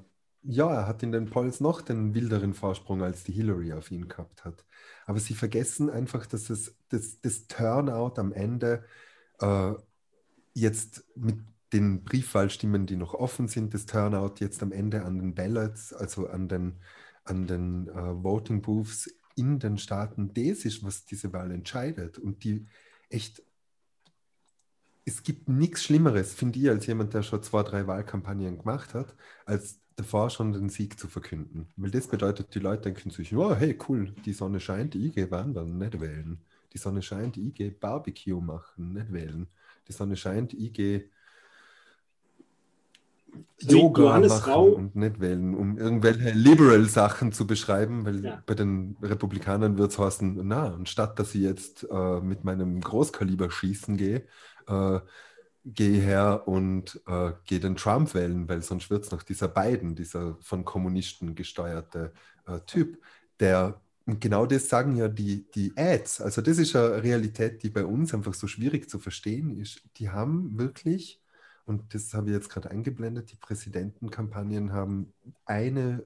ja, er hat in den Polls noch den wilderen Vorsprung, als die Hillary auf ihn gehabt hat. Aber sie vergessen einfach, dass es das, das Turnout am Ende äh, jetzt mit den Briefwahlstimmen, die noch offen sind, das Turnout jetzt am Ende an den Ballots, also an den, an den äh, Voting Booths in den Staaten, das ist, was diese Wahl entscheidet. Und die echt, es gibt nichts Schlimmeres, finde ich, als jemand, der schon zwei, drei Wahlkampagnen gemacht hat, als davor schon den Sieg zu verkünden. Weil das bedeutet, die Leute denken sich, oh, hey, cool, die Sonne scheint, ich gehe wandern, nicht wählen. Die Sonne scheint, ich gehe Barbecue machen, nicht wählen. Die Sonne scheint, ich gehe Yoga Johannes machen Rau. und nicht wählen, um irgendwelche Liberal-Sachen zu beschreiben, weil ja. bei den Republikanern wird es heißen, na, anstatt dass ich jetzt äh, mit meinem Großkaliber schießen gehe, äh, gehe her und äh, gehe den Trump wählen, weil sonst wird es noch dieser Biden, dieser von Kommunisten gesteuerte äh, Typ, der genau das sagen ja die, die Ads. Also das ist eine Realität, die bei uns einfach so schwierig zu verstehen ist. Die haben wirklich und das habe ich jetzt gerade eingeblendet, die Präsidentenkampagnen haben eine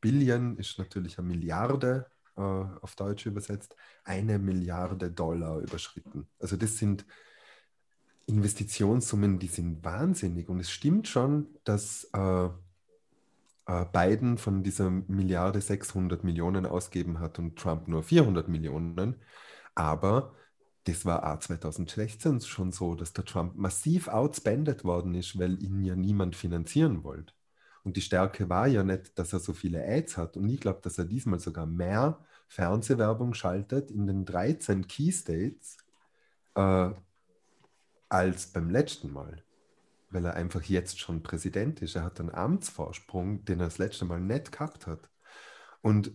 Billion, ist natürlich eine Milliarde äh, auf Deutsch übersetzt, eine Milliarde Dollar überschritten. Also das sind Investitionssummen, die sind wahnsinnig. Und es stimmt schon, dass äh, äh, Biden von dieser Milliarde 600 Millionen ausgeben hat und Trump nur 400 Millionen. Aber das war auch 2016 schon so, dass der Trump massiv outspendet worden ist, weil ihn ja niemand finanzieren wollte. Und die Stärke war ja nicht, dass er so viele Ads hat. Und ich glaube, dass er diesmal sogar mehr Fernsehwerbung schaltet in den 13 Key States äh, als beim letzten Mal. Weil er einfach jetzt schon Präsident ist. Er hat einen Amtsvorsprung, den er das letzte Mal nicht gehabt hat. Und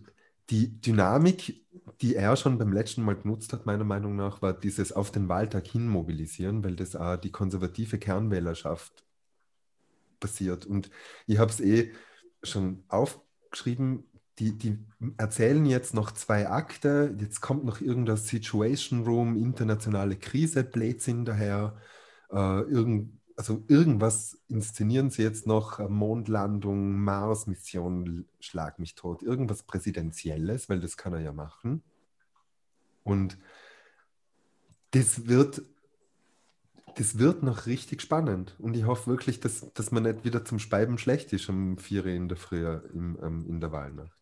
die Dynamik, die er schon beim letzten Mal genutzt hat, meiner Meinung nach, war dieses auf den Wahltag hin mobilisieren, weil das auch die konservative Kernwählerschaft passiert. Und ich habe es eh schon aufgeschrieben, die, die erzählen jetzt noch zwei Akte, jetzt kommt noch irgendein Situation Room, internationale Krise, Blödsinn daher, äh, irgend, also irgendwas inszenieren sie jetzt noch, Mondlandung, Mars-Mission, schlag mich tot, irgendwas Präsidentielles, weil das kann er ja machen. Und das wird, das wird noch richtig spannend. Und ich hoffe wirklich, dass, dass man nicht wieder zum Speiben schlecht ist um 4 Uhr in der Früh im, ähm, in der Wahlnacht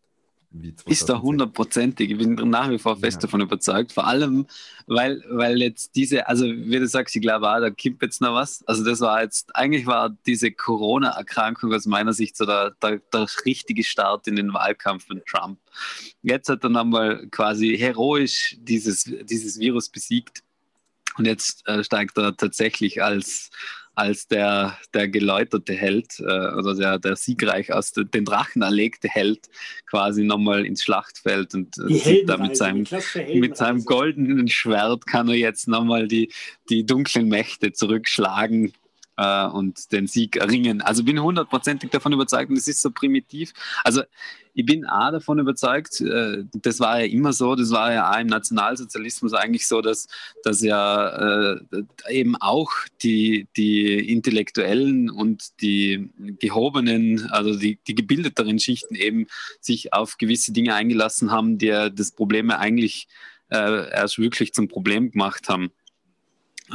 wie 2010. Ist da hundertprozentig. Ich bin nach wie vor fest ja. davon überzeugt. Vor allem, weil, weil jetzt diese, also wie du sagst, ich glaube auch, da kippt jetzt noch was. Also das war jetzt, eigentlich war diese Corona-Erkrankung aus meiner Sicht so der, der, der richtige Start in den Wahlkampf von Trump. Jetzt hat er dann einmal quasi heroisch dieses, dieses Virus besiegt. Und jetzt äh, steigt er tatsächlich als als der, der geläuterte Held äh, oder der, der siegreich aus de, den Drachen erlegte Held quasi nochmal ins Schlachtfeld und äh, da mit seinem, mit seinem goldenen Schwert kann er jetzt nochmal die, die dunklen Mächte zurückschlagen äh, und den Sieg erringen. Also bin hundertprozentig davon überzeugt und es ist so primitiv. Also ich bin auch davon überzeugt, äh, das war ja immer so, das war ja auch im Nationalsozialismus eigentlich so, dass, dass ja äh, eben auch die, die Intellektuellen und die gehobenen, also die, die gebildeteren Schichten eben sich auf gewisse Dinge eingelassen haben, die ja das Problem eigentlich äh, erst wirklich zum Problem gemacht haben.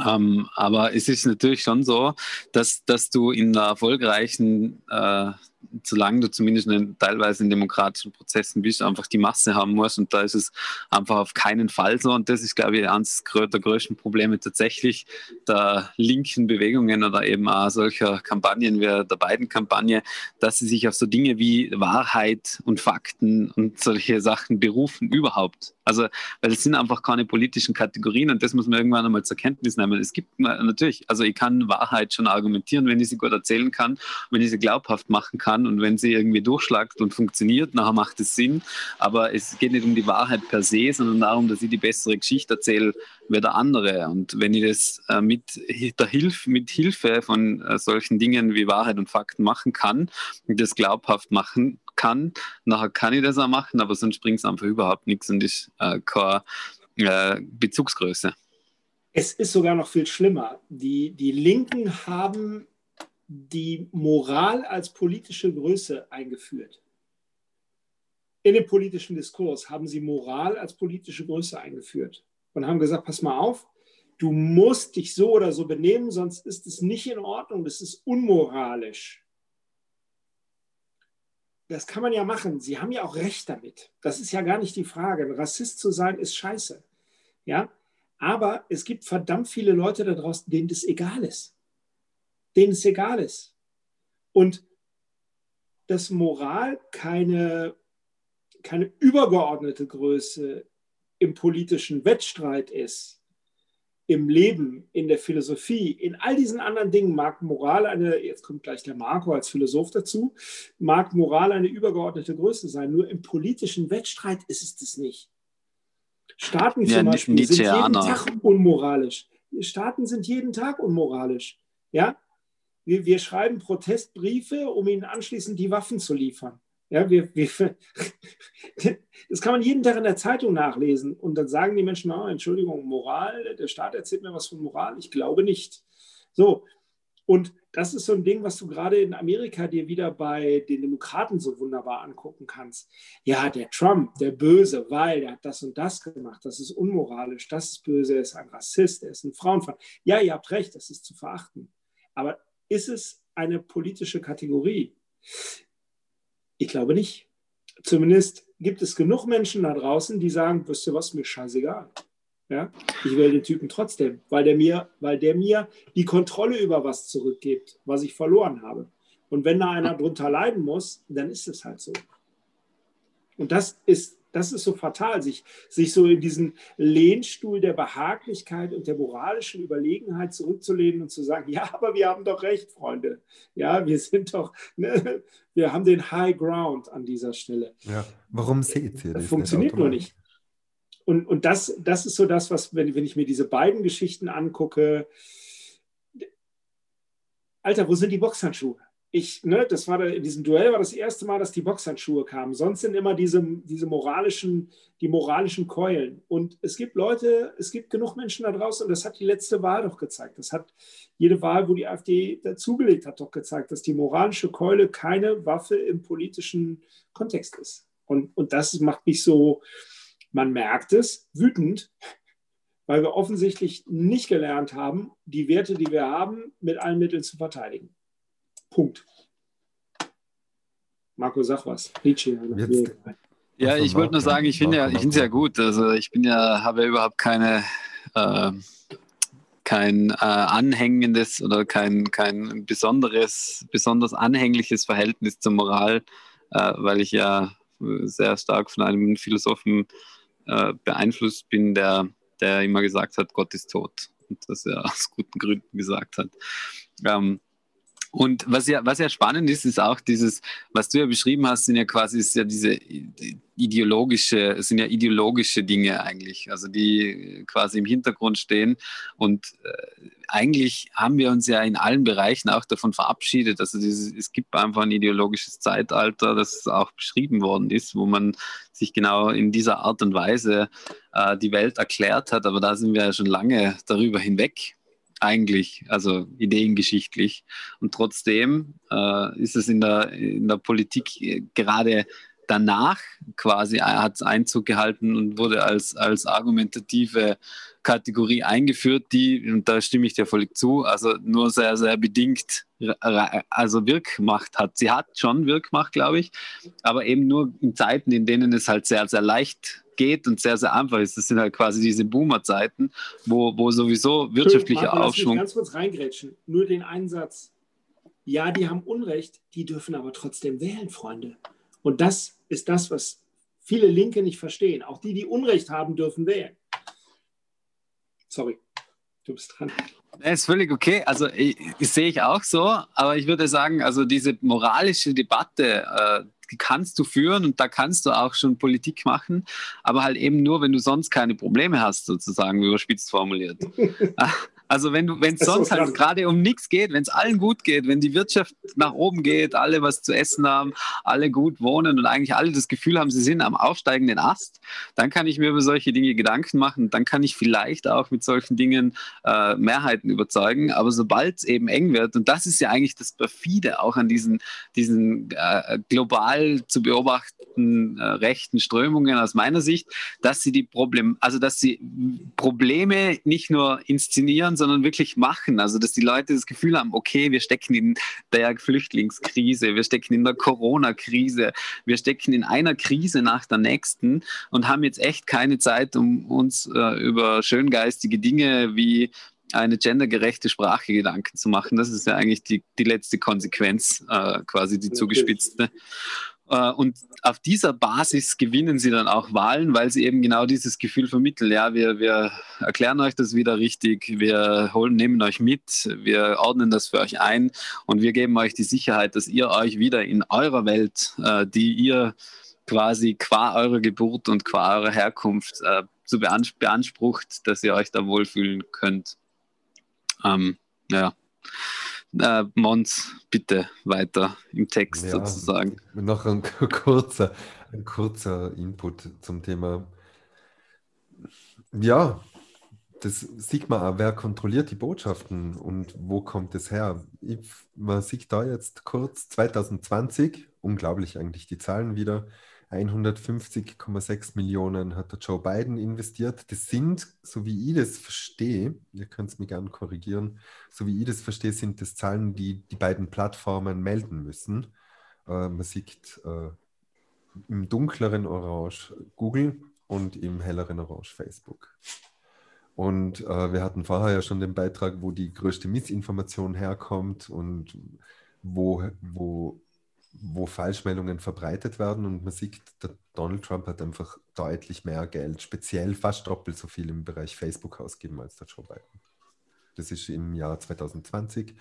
Ähm, aber es ist natürlich schon so, dass, dass du in einer erfolgreichen äh, solange du zumindest in, teilweise in demokratischen Prozessen bist, einfach die Masse haben musst. Und da ist es einfach auf keinen Fall so. Und das ist, glaube ich, eines der größten Probleme tatsächlich der linken Bewegungen oder eben auch solcher Kampagnen wie der Biden-Kampagne, dass sie sich auf so Dinge wie Wahrheit und Fakten und solche Sachen berufen überhaupt. Also, weil es sind einfach keine politischen Kategorien und das muss man irgendwann einmal zur Kenntnis nehmen. Es gibt natürlich, also ich kann Wahrheit schon argumentieren, wenn ich sie gut erzählen kann, wenn ich sie glaubhaft machen kann und wenn sie irgendwie durchschlagt und funktioniert, nachher macht es Sinn. Aber es geht nicht um die Wahrheit per se, sondern darum, dass ich die bessere Geschichte erzähle wie der andere. Und wenn ich das äh, mit, der Hilf, mit Hilfe von äh, solchen Dingen wie Wahrheit und Fakten machen kann und das glaubhaft machen kann, nachher kann ich das auch machen, aber sonst bringt es einfach überhaupt nichts und ist äh, keine äh, Bezugsgröße. Es ist sogar noch viel schlimmer. Die, die Linken haben die Moral als politische Größe eingeführt. In dem politischen Diskurs haben sie Moral als politische Größe eingeführt und haben gesagt, pass mal auf, du musst dich so oder so benehmen, sonst ist es nicht in Ordnung, das ist unmoralisch. Das kann man ja machen. Sie haben ja auch recht damit. Das ist ja gar nicht die Frage. Rassist zu sein ist scheiße. Ja? Aber es gibt verdammt viele Leute da draußen, denen das egal ist denen es egal ist. Und dass Moral keine, keine übergeordnete Größe im politischen Wettstreit ist, im Leben, in der Philosophie, in all diesen anderen Dingen mag Moral eine, jetzt kommt gleich der Marco als Philosoph dazu, mag Moral eine übergeordnete Größe sein. Nur im politischen Wettstreit ist es das nicht. Staaten zum ja, Beispiel sind jeden Tag unmoralisch. Staaten sind jeden Tag unmoralisch. Ja? Wir, wir schreiben Protestbriefe, um ihnen anschließend die Waffen zu liefern. Ja, wir, wir, das kann man jeden Tag in der Zeitung nachlesen. Und dann sagen die Menschen, oh, Entschuldigung, Moral, der Staat erzählt mir was von Moral. Ich glaube nicht. So, und das ist so ein Ding, was du gerade in Amerika dir wieder bei den Demokraten so wunderbar angucken kannst. Ja, der Trump, der Böse, weil der hat das und das gemacht. Das ist unmoralisch, das ist böse, er ist ein Rassist, er ist ein Frauenfeind. Ja, ihr habt recht, das ist zu verachten. Aber ist es eine politische Kategorie? Ich glaube nicht. Zumindest gibt es genug Menschen da draußen, die sagen, wisst ihr was, mir scheißegal. Ja? Ich will den Typen trotzdem, weil der, mir, weil der mir die Kontrolle über was zurückgibt, was ich verloren habe. Und wenn da einer drunter leiden muss, dann ist es halt so. Und das ist das ist so fatal, sich, sich so in diesen Lehnstuhl der Behaglichkeit und der moralischen Überlegenheit zurückzulehnen und zu sagen, ja, aber wir haben doch recht, Freunde. Ja, wir sind doch, ne, wir haben den High Ground an dieser Stelle. Ja, warum seht ihr das? Das funktioniert nur nicht. Und, und das, das ist so das, was, wenn, wenn ich mir diese beiden Geschichten angucke, Alter, wo sind die Boxhandschuhe? Ich, ne, das war in diesem Duell war das erste Mal, dass die Boxhandschuhe kamen. Sonst sind immer diese, diese moralischen, die moralischen Keulen. Und es gibt Leute, es gibt genug Menschen da draußen, und das hat die letzte Wahl doch gezeigt. Das hat jede Wahl, wo die AfD dazugelegt hat, doch gezeigt, dass die moralische Keule keine Waffe im politischen Kontext ist. Und, und das macht mich so, man merkt es, wütend, weil wir offensichtlich nicht gelernt haben, die Werte, die wir haben, mit allen Mitteln zu verteidigen. Punkt. Marco, sag was. Nietzsche. Ja, ich wollte nur sagen, ich finde ja, ich finde es ja gut. Also ich bin ja, habe ja überhaupt keine äh, kein äh, anhängendes oder kein, kein besonderes, besonders anhängliches Verhältnis zur Moral, äh, weil ich ja sehr stark von einem Philosophen äh, beeinflusst bin, der, der immer gesagt hat, Gott ist tot. Und das er aus guten Gründen gesagt hat. Ähm, und was ja, was ja spannend ist, ist auch dieses, was du ja beschrieben hast, sind ja quasi ist ja diese ideologische, sind ja ideologische Dinge eigentlich, also die quasi im Hintergrund stehen. Und äh, eigentlich haben wir uns ja in allen Bereichen auch davon verabschiedet. Also dieses, es gibt einfach ein ideologisches Zeitalter, das auch beschrieben worden ist, wo man sich genau in dieser Art und Weise äh, die Welt erklärt hat. Aber da sind wir ja schon lange darüber hinweg eigentlich, also ideengeschichtlich. Und trotzdem äh, ist es in der, in der Politik äh, gerade danach quasi hat es Einzug gehalten und wurde als, als argumentative Kategorie eingeführt, die, und da stimme ich dir völlig zu, also nur sehr, sehr bedingt also Wirkmacht hat. Sie hat schon Wirkmacht, glaube ich, aber eben nur in Zeiten, in denen es halt sehr, sehr leicht geht und sehr, sehr einfach ist. Das sind halt quasi diese Boomer-Zeiten, wo, wo sowieso wirtschaftlicher Martin, Aufschwung. Lass mich ganz kurz reingrätschen. Nur den Einsatz. Ja, die haben Unrecht, die dürfen aber trotzdem wählen, Freunde. Und das ist das, was viele Linke nicht verstehen. Auch die, die Unrecht haben, dürfen wählen. Sorry, du bist dran. Das ist völlig okay. Also ich, ich sehe ich auch so, aber ich würde sagen, also diese moralische Debatte, äh, die kannst du führen und da kannst du auch schon Politik machen, aber halt eben nur, wenn du sonst keine Probleme hast, sozusagen, überspitzt formuliert. Also wenn du, wenn es sonst halt gerade um nichts geht, wenn es allen gut geht, wenn die Wirtschaft nach oben geht, alle was zu essen haben, alle gut wohnen und eigentlich alle das Gefühl haben, sie sind am aufsteigenden Ast, dann kann ich mir über solche Dinge Gedanken machen. Dann kann ich vielleicht auch mit solchen Dingen äh, Mehrheiten überzeugen. Aber sobald es eben eng wird, und das ist ja eigentlich das perfide auch an diesen, diesen äh, global zu beobachtenden äh, rechten Strömungen aus meiner Sicht, dass sie die Problem, also dass sie Probleme nicht nur inszenieren, sondern wirklich machen. Also, dass die Leute das Gefühl haben, okay, wir stecken in der Flüchtlingskrise, wir stecken in der Corona-Krise, wir stecken in einer Krise nach der nächsten und haben jetzt echt keine Zeit, um uns äh, über schöngeistige Dinge wie eine gendergerechte Sprache Gedanken zu machen. Das ist ja eigentlich die, die letzte Konsequenz, äh, quasi die zugespitzte. Äh, und auf dieser Basis gewinnen sie dann auch Wahlen, weil sie eben genau dieses Gefühl vermitteln. Ja, wir, wir erklären euch das wieder richtig, wir holen, nehmen euch mit, wir ordnen das für euch ein und wir geben euch die Sicherheit, dass ihr euch wieder in eurer Welt, äh, die ihr quasi qua eurer Geburt und qua eurer Herkunft äh, zu beansprucht, dass ihr euch da wohlfühlen könnt. Ähm, ja. Äh, Mons, bitte weiter im Text ja, sozusagen. Noch ein kurzer, ein kurzer Input zum Thema. Ja, das sieht man auch, wer kontrolliert die Botschaften und wo kommt es her? Ich, man sieht da jetzt kurz 2020, unglaublich eigentlich die Zahlen wieder, 150,6 Millionen hat der Joe Biden investiert. Das sind, so wie ich das verstehe, ihr könnt es mir gerne korrigieren, so wie ich das verstehe, sind das Zahlen, die die beiden Plattformen melden müssen. Äh, man sieht äh, im dunkleren Orange Google und im helleren Orange Facebook. Und äh, wir hatten vorher ja schon den Beitrag, wo die größte Missinformation herkommt und wo, wo wo Falschmeldungen verbreitet werden und man sieht, der Donald Trump hat einfach deutlich mehr Geld, speziell fast doppelt so viel im Bereich Facebook ausgeben als der Joe Biden. Das ist im Jahr 2020.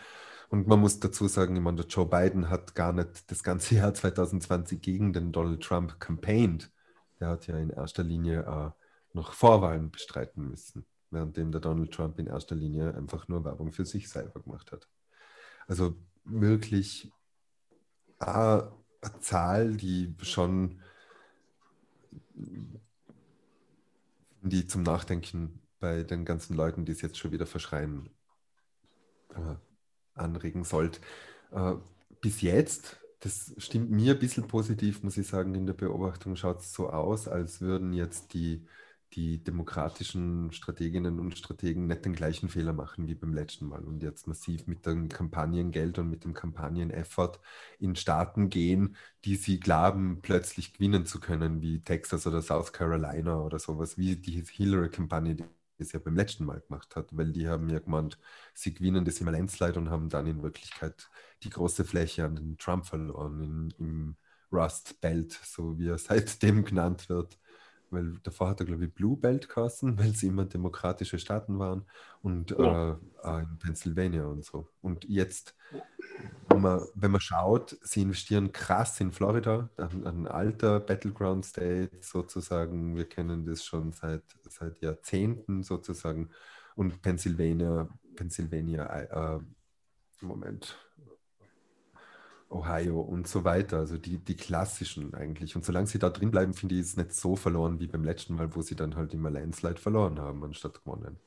Und man muss dazu sagen, ich meine, der Joe Biden hat gar nicht das ganze Jahr 2020 gegen den Donald Trump campaigned. Der hat ja in erster Linie äh, noch Vorwahlen bestreiten müssen, währenddem der Donald Trump in erster Linie einfach nur Werbung für sich selber gemacht hat. Also wirklich eine Zahl, die schon die zum Nachdenken bei den ganzen Leuten, die es jetzt schon wieder verschreien, äh, anregen sollte. Äh, bis jetzt, das stimmt mir ein bisschen positiv, muss ich sagen, in der Beobachtung schaut es so aus, als würden jetzt die die demokratischen Strateginnen und Strategen nicht den gleichen Fehler machen wie beim letzten Mal und jetzt massiv mit dem Kampagnengeld und mit dem Kampagneneffort in Staaten gehen, die sie glauben, plötzlich gewinnen zu können, wie Texas oder South Carolina oder sowas, wie die Hillary-Kampagne, die es ja beim letzten Mal gemacht hat, weil die haben ja gemeint, sie gewinnen das im Landslide und haben dann in Wirklichkeit die große Fläche an den Trump verloren, in, im Rust Belt, so wie er seitdem genannt wird weil davor hat er, glaube ich, Blue Belt geheißen, weil sie immer demokratische Staaten waren und ja. äh, in Pennsylvania und so. Und jetzt, wenn man, wenn man schaut, sie investieren krass in Florida, ein, ein alter Battleground State sozusagen. Wir kennen das schon seit, seit Jahrzehnten sozusagen. Und Pennsylvania, Pennsylvania, äh, Moment, Ohio und so weiter, also die, die klassischen eigentlich. Und solange sie da drin bleiben, finde ich es nicht so verloren wie beim letzten Mal, wo sie dann halt immer Landslide verloren haben, anstatt gewonnen.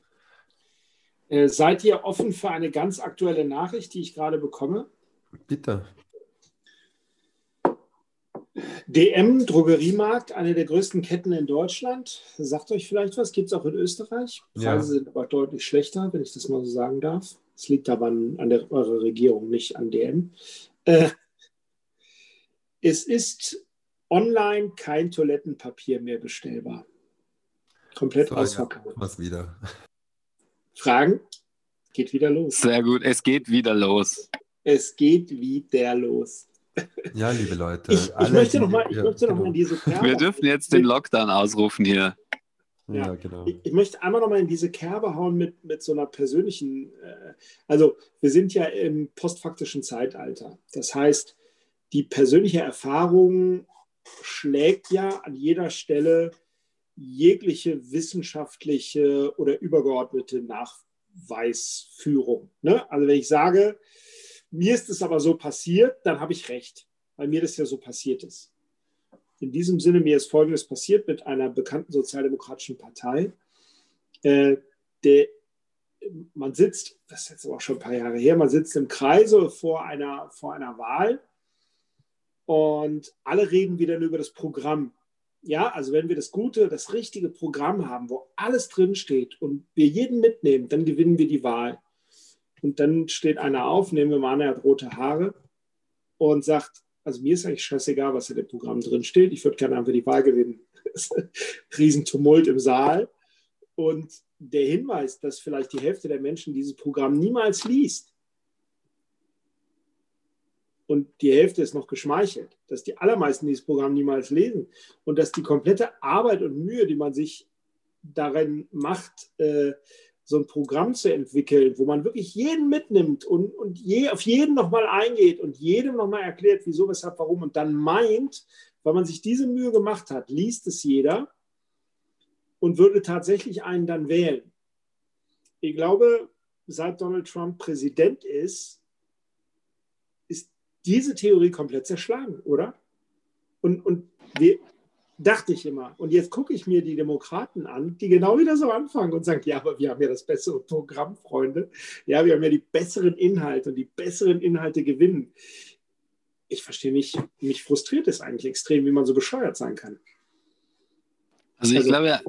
Äh, seid ihr offen für eine ganz aktuelle Nachricht, die ich gerade bekomme? Bitte. DM, Drogeriemarkt, eine der größten Ketten in Deutschland. Sagt euch vielleicht was, gibt es auch in Österreich. Preise ja. sind aber deutlich schlechter, wenn ich das mal so sagen darf. Es liegt aber an, an der, eurer Regierung, nicht an DM. Äh, es ist online kein Toilettenpapier mehr bestellbar. Komplett so, ausverkauft. Ja, was wieder. Fragen? Geht wieder los. Sehr gut, es geht wieder los. Es geht wieder los. Ja, liebe Leute. Ich, ich möchte nochmal noch, genau. diese Kerbe. Wir dürfen jetzt den Lockdown ausrufen hier. Ja, ja genau. Ich, ich, möchte einmal nochmal in diese Kerbe hauen mit, mit so einer persönlichen, äh, also wir sind ja im postfaktischen Zeitalter. Das heißt, die persönliche Erfahrung schlägt ja an jeder Stelle jegliche wissenschaftliche oder übergeordnete Nachweisführung. Ne? Also wenn ich sage, mir ist es aber so passiert, dann habe ich recht, weil mir das ja so passiert ist. In diesem Sinne, mir ist Folgendes passiert mit einer bekannten sozialdemokratischen Partei. Äh, der, man sitzt, das ist jetzt auch schon ein paar Jahre her, man sitzt im Kreise vor einer, vor einer Wahl und alle reden wieder über das Programm. Ja, also wenn wir das gute, das richtige Programm haben, wo alles drinsteht und wir jeden mitnehmen, dann gewinnen wir die Wahl. Und dann steht einer auf, nehmen wir mal an, er hat rote Haare und sagt, also mir ist eigentlich scheißegal, was in dem Programm drin steht. Ich würde gerne einfach die Wahl gewinnen. Riesentumult im Saal. Und der Hinweis, dass vielleicht die Hälfte der Menschen dieses Programm niemals liest, und die Hälfte ist noch geschmeichelt, dass die allermeisten dieses Programm niemals lesen und dass die komplette Arbeit und Mühe, die man sich darin macht, äh, so ein Programm zu entwickeln, wo man wirklich jeden mitnimmt und, und je, auf jeden nochmal eingeht und jedem nochmal erklärt, wieso, weshalb, warum und dann meint, weil man sich diese Mühe gemacht hat, liest es jeder und würde tatsächlich einen dann wählen. Ich glaube, seit Donald Trump Präsident ist, ist diese Theorie komplett zerschlagen, oder? Und, und wir, dachte ich immer. Und jetzt gucke ich mir die Demokraten an, die genau wieder so anfangen und sagen, ja, aber wir haben ja das bessere Programm, Freunde. Ja, wir haben ja die besseren Inhalte und die besseren Inhalte gewinnen. Ich verstehe nicht, mich frustriert es eigentlich extrem, wie man so bescheuert sein kann. Also ich also, glaube,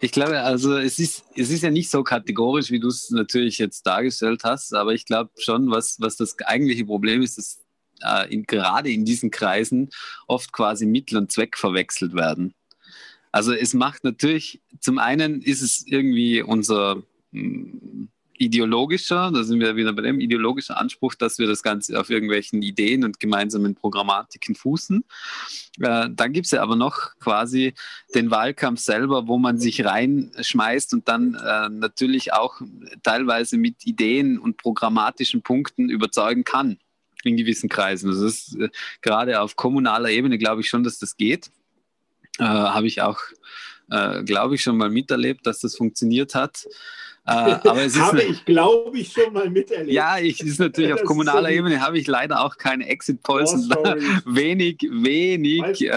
ich glaube, also es ist, es ist ja nicht so kategorisch, wie du es natürlich jetzt dargestellt hast, aber ich glaube schon, was, was das eigentliche Problem ist, dass äh, in, gerade in diesen Kreisen oft quasi Mittel und Zweck verwechselt werden. Also es macht natürlich, zum einen ist es irgendwie unser mh, hm, ideologischer, da sind wir wieder bei dem ideologischen Anspruch, dass wir das Ganze auf irgendwelchen Ideen und gemeinsamen Programmatiken fußen. Äh, dann gibt es ja aber noch quasi den Wahlkampf selber, wo man sich reinschmeißt und dann äh, natürlich auch teilweise mit Ideen und programmatischen Punkten überzeugen kann in gewissen Kreisen. Das ist äh, gerade auf kommunaler Ebene glaube ich schon, dass das geht. Äh, Habe ich auch, äh, glaube ich, schon mal miterlebt, dass das funktioniert hat. Äh, aber es ist habe ich, glaube ich, schon mal miterlebt. Ja, ich ist natürlich auf kommunaler so Ebene habe ich leider auch keine Exit-Polls und wenig, wenig, äh,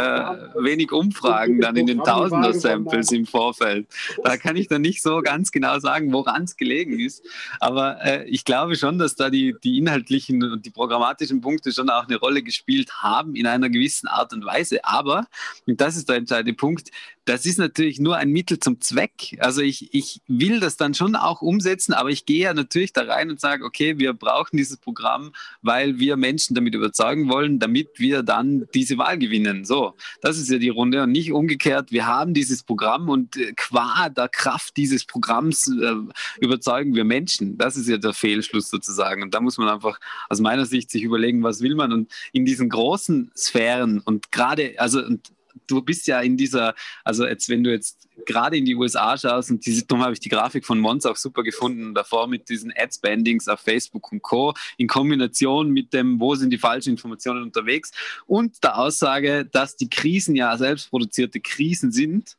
wenig Umfragen dann in den Tausender-Samples im Vorfeld. Da kann ich dann nicht so ganz genau sagen, woran es gelegen ist. Aber äh, ich glaube schon, dass da die, die inhaltlichen und die programmatischen Punkte schon auch eine Rolle gespielt haben in einer gewissen Art und Weise. Aber, und das ist der entscheidende Punkt, das ist natürlich nur ein Mittel zum Zweck. Also ich, ich will das dann schon auch umsetzen, aber ich gehe ja natürlich da rein und sage, okay, wir brauchen dieses Programm, weil wir Menschen damit überzeugen wollen, damit wir dann diese Wahl gewinnen. So, das ist ja die Runde und nicht umgekehrt. Wir haben dieses Programm und äh, qua der Kraft dieses Programms äh, überzeugen wir Menschen. Das ist ja der Fehlschluss sozusagen. Und da muss man einfach aus meiner Sicht sich überlegen, was will man und in diesen großen Sphären und gerade, also und du bist ja in dieser, also jetzt, wenn du jetzt gerade in die USA schaust und diese, darum habe ich die Grafik von Mons auch super gefunden, davor mit diesen Ad-Spendings auf Facebook und Co. in Kombination mit dem, wo sind die falschen Informationen unterwegs und der Aussage, dass die Krisen ja selbstproduzierte Krisen sind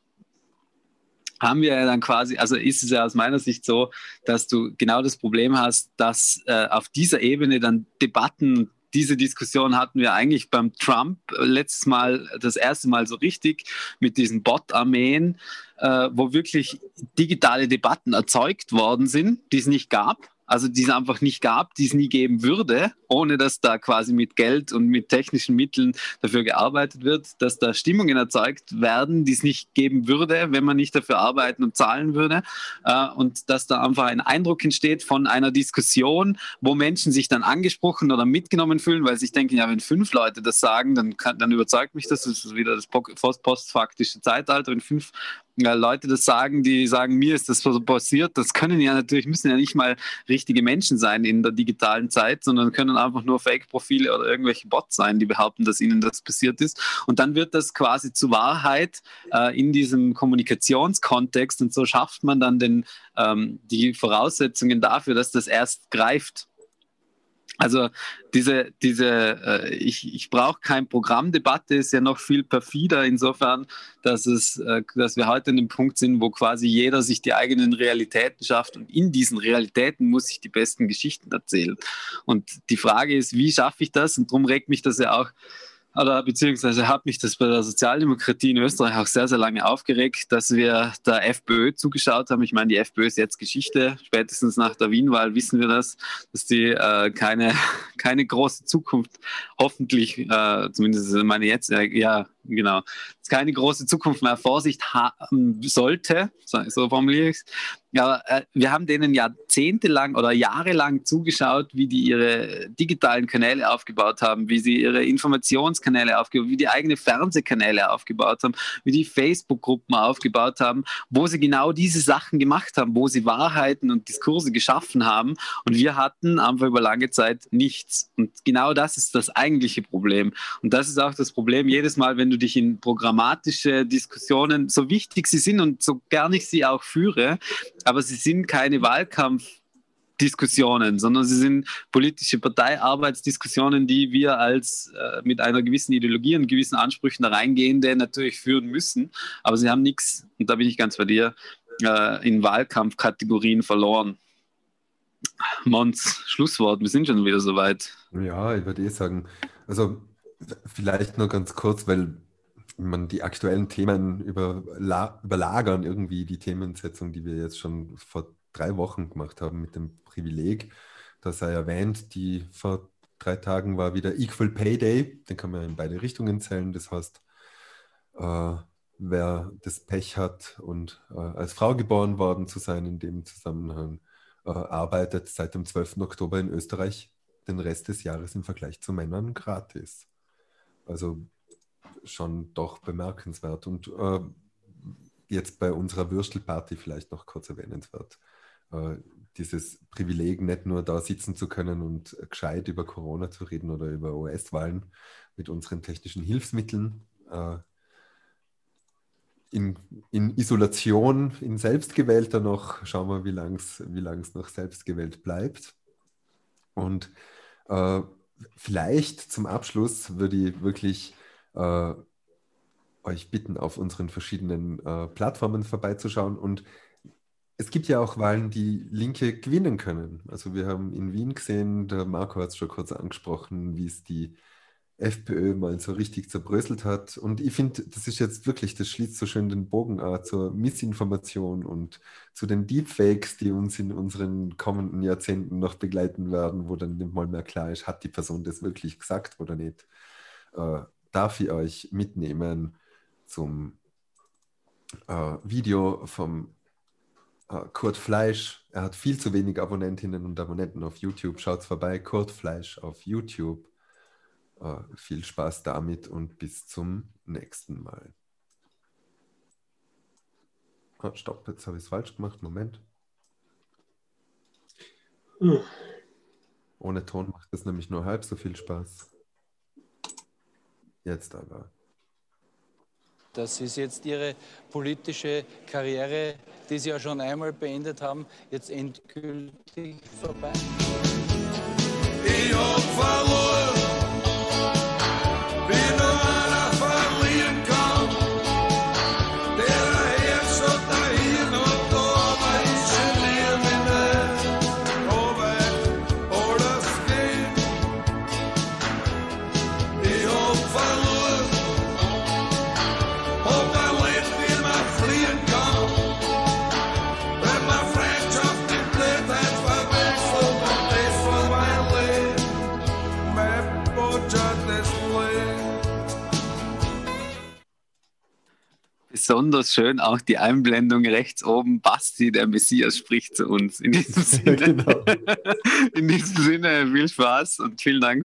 haben wir ja dann quasi, also ist es ja aus meiner Sicht so, dass du genau das Problem hast, dass äh, auf dieser Ebene dann Debatten diese Diskussion hatten wir eigentlich beim Trump letztes Mal, das erste Mal so richtig mit diesen Bot-Armeen, äh, wo wirklich digitale Debatten erzeugt worden sind, die es nicht gab also die es einfach nicht gab, die es nie geben würde, ohne dass da quasi mit Geld und mit technischen Mitteln dafür gearbeitet wird, dass da Stimmungen erzeugt werden, die es nicht geben würde, wenn man nicht dafür arbeiten und zahlen würde. Äh, und dass da einfach ein Eindruck entsteht von einer Diskussion, wo Menschen sich dann angesprochen oder mitgenommen fühlen, weil sie sich denken, ja, wenn fünf Leute das sagen, dann, kann, dann überzeugt mich das, das ist wieder das postfaktische Zeitalter, wenn fünf ja, Leute das sagen, die sagen, mir ist das so passiert, das können ja natürlich, müssen ja nicht mal richtige Menschen sein in der digitalen Zeit, sondern können einfach nur Fake-Profile oder irgendwelche Bots sein, die behaupten, dass ihnen das passiert ist. Und dann wird das quasi zu Wahrheit äh, in diesem Kommunikationskontext und so schafft man dann den, ähm, die Voraussetzungen dafür, dass das erst greift. Also diese, diese äh, ich, ich brauche kein Programmdebatte, ist ja noch viel perfider insofern, dass, es, äh, dass wir heute an dem Punkt sind, wo quasi jeder sich die eigenen Realitäten schafft und in diesen Realitäten muss ich die besten Geschichten erzählen. Und die Frage ist, wie schaffe ich das? Und darum regt mich das ja auch oder beziehungsweise hat mich das bei der Sozialdemokratie in Österreich auch sehr, sehr lange aufgeregt, dass wir der FPÖ zugeschaut haben. Ich meine, die FPÖ ist jetzt Geschichte. Spätestens nach der Wienwahl wissen wir das, dass die äh, keine, keine große Zukunft hoffentlich, äh, zumindest meine jetzt, äh, ja, genau, keine große Zukunft mehr vor sich haben sollte, so formuliere ich es. Ja, äh, wir haben denen jahrzehntelang oder jahrelang zugeschaut, wie die ihre digitalen Kanäle aufgebaut haben, wie sie ihre Informationskanäle aufgebaut haben, wie die eigene Fernsehkanäle aufgebaut haben, wie die Facebook-Gruppen aufgebaut haben, wo sie genau diese Sachen gemacht haben, wo sie Wahrheiten und Diskurse geschaffen haben. Und wir hatten einfach über lange Zeit nichts. Und genau das ist das eigentliche Problem. Und das ist auch das Problem jedes Mal, wenn du dich in programmatische Diskussionen, so wichtig sie sind und so gern ich sie auch führe, aber sie sind keine Wahlkampfdiskussionen, sondern sie sind politische Parteiarbeitsdiskussionen, die wir als äh, mit einer gewissen Ideologie und gewissen Ansprüchen da reingehende natürlich führen müssen. Aber sie haben nichts, und da bin ich ganz bei dir, äh, in Wahlkampfkategorien verloren. Mons, Schlusswort, wir sind schon wieder soweit. Ja, ich würde eh sagen, also vielleicht nur ganz kurz, weil man die aktuellen Themen überla überlagern irgendwie die Themensetzung, die wir jetzt schon vor drei Wochen gemacht haben mit dem Privileg. Da sei erwähnt, die vor drei Tagen war wieder Equal Pay Day. Den kann man in beide Richtungen zählen. Das heißt, äh, wer das Pech hat und äh, als Frau geboren worden zu sein in dem Zusammenhang, äh, arbeitet seit dem 12. Oktober in Österreich den Rest des Jahres im Vergleich zu Männern gratis. Also schon doch bemerkenswert. Und äh, jetzt bei unserer Würstelparty vielleicht noch kurz erwähnenswert. Äh, dieses Privileg, nicht nur da sitzen zu können und gescheit über Corona zu reden oder über US-Wahlen mit unseren technischen Hilfsmitteln. Äh, in, in, Isolation, in selbstgewählter noch, schauen wir, wie lange es wie noch selbstgewählt bleibt. Und äh, vielleicht zum Abschluss würde ich wirklich äh, euch bitten, auf unseren verschiedenen äh, Plattformen vorbeizuschauen. Und es gibt ja auch Wahlen, die Linke gewinnen können. Also wir haben in Wien gesehen, der Marco hat es schon kurz angesprochen, wie es die FPÖ mal so richtig zerbröselt hat. Und ich finde, das ist jetzt wirklich, das schließt so schön den Bogen auch zur Missinformation und zu den Deepfakes, die uns in unseren kommenden Jahrzehnten noch begleiten werden, wo dann nicht mal mehr klar ist, hat die Person das wirklich gesagt oder nicht. Äh, darf ich euch mitnehmen zum äh, Video vom äh, Kurt Fleisch. Er hat viel zu wenig Abonnentinnen und Abonnenten auf YouTube. Schaut vorbei, Kurt Fleisch auf YouTube. Äh, viel Spaß damit und bis zum nächsten Mal. Oh, stopp, jetzt habe ich es falsch gemacht. Moment. Hm. Ohne Ton macht es nämlich nur halb so viel Spaß. Jetzt aber. Das ist jetzt Ihre politische Karriere, die Sie ja schon einmal beendet haben, jetzt endgültig vorbei. Ich hab verloren. Besonders schön auch die Einblendung rechts oben. Basti, der Messias, spricht zu uns. In diesem Sinne, genau. in diesem Sinne viel Spaß und vielen Dank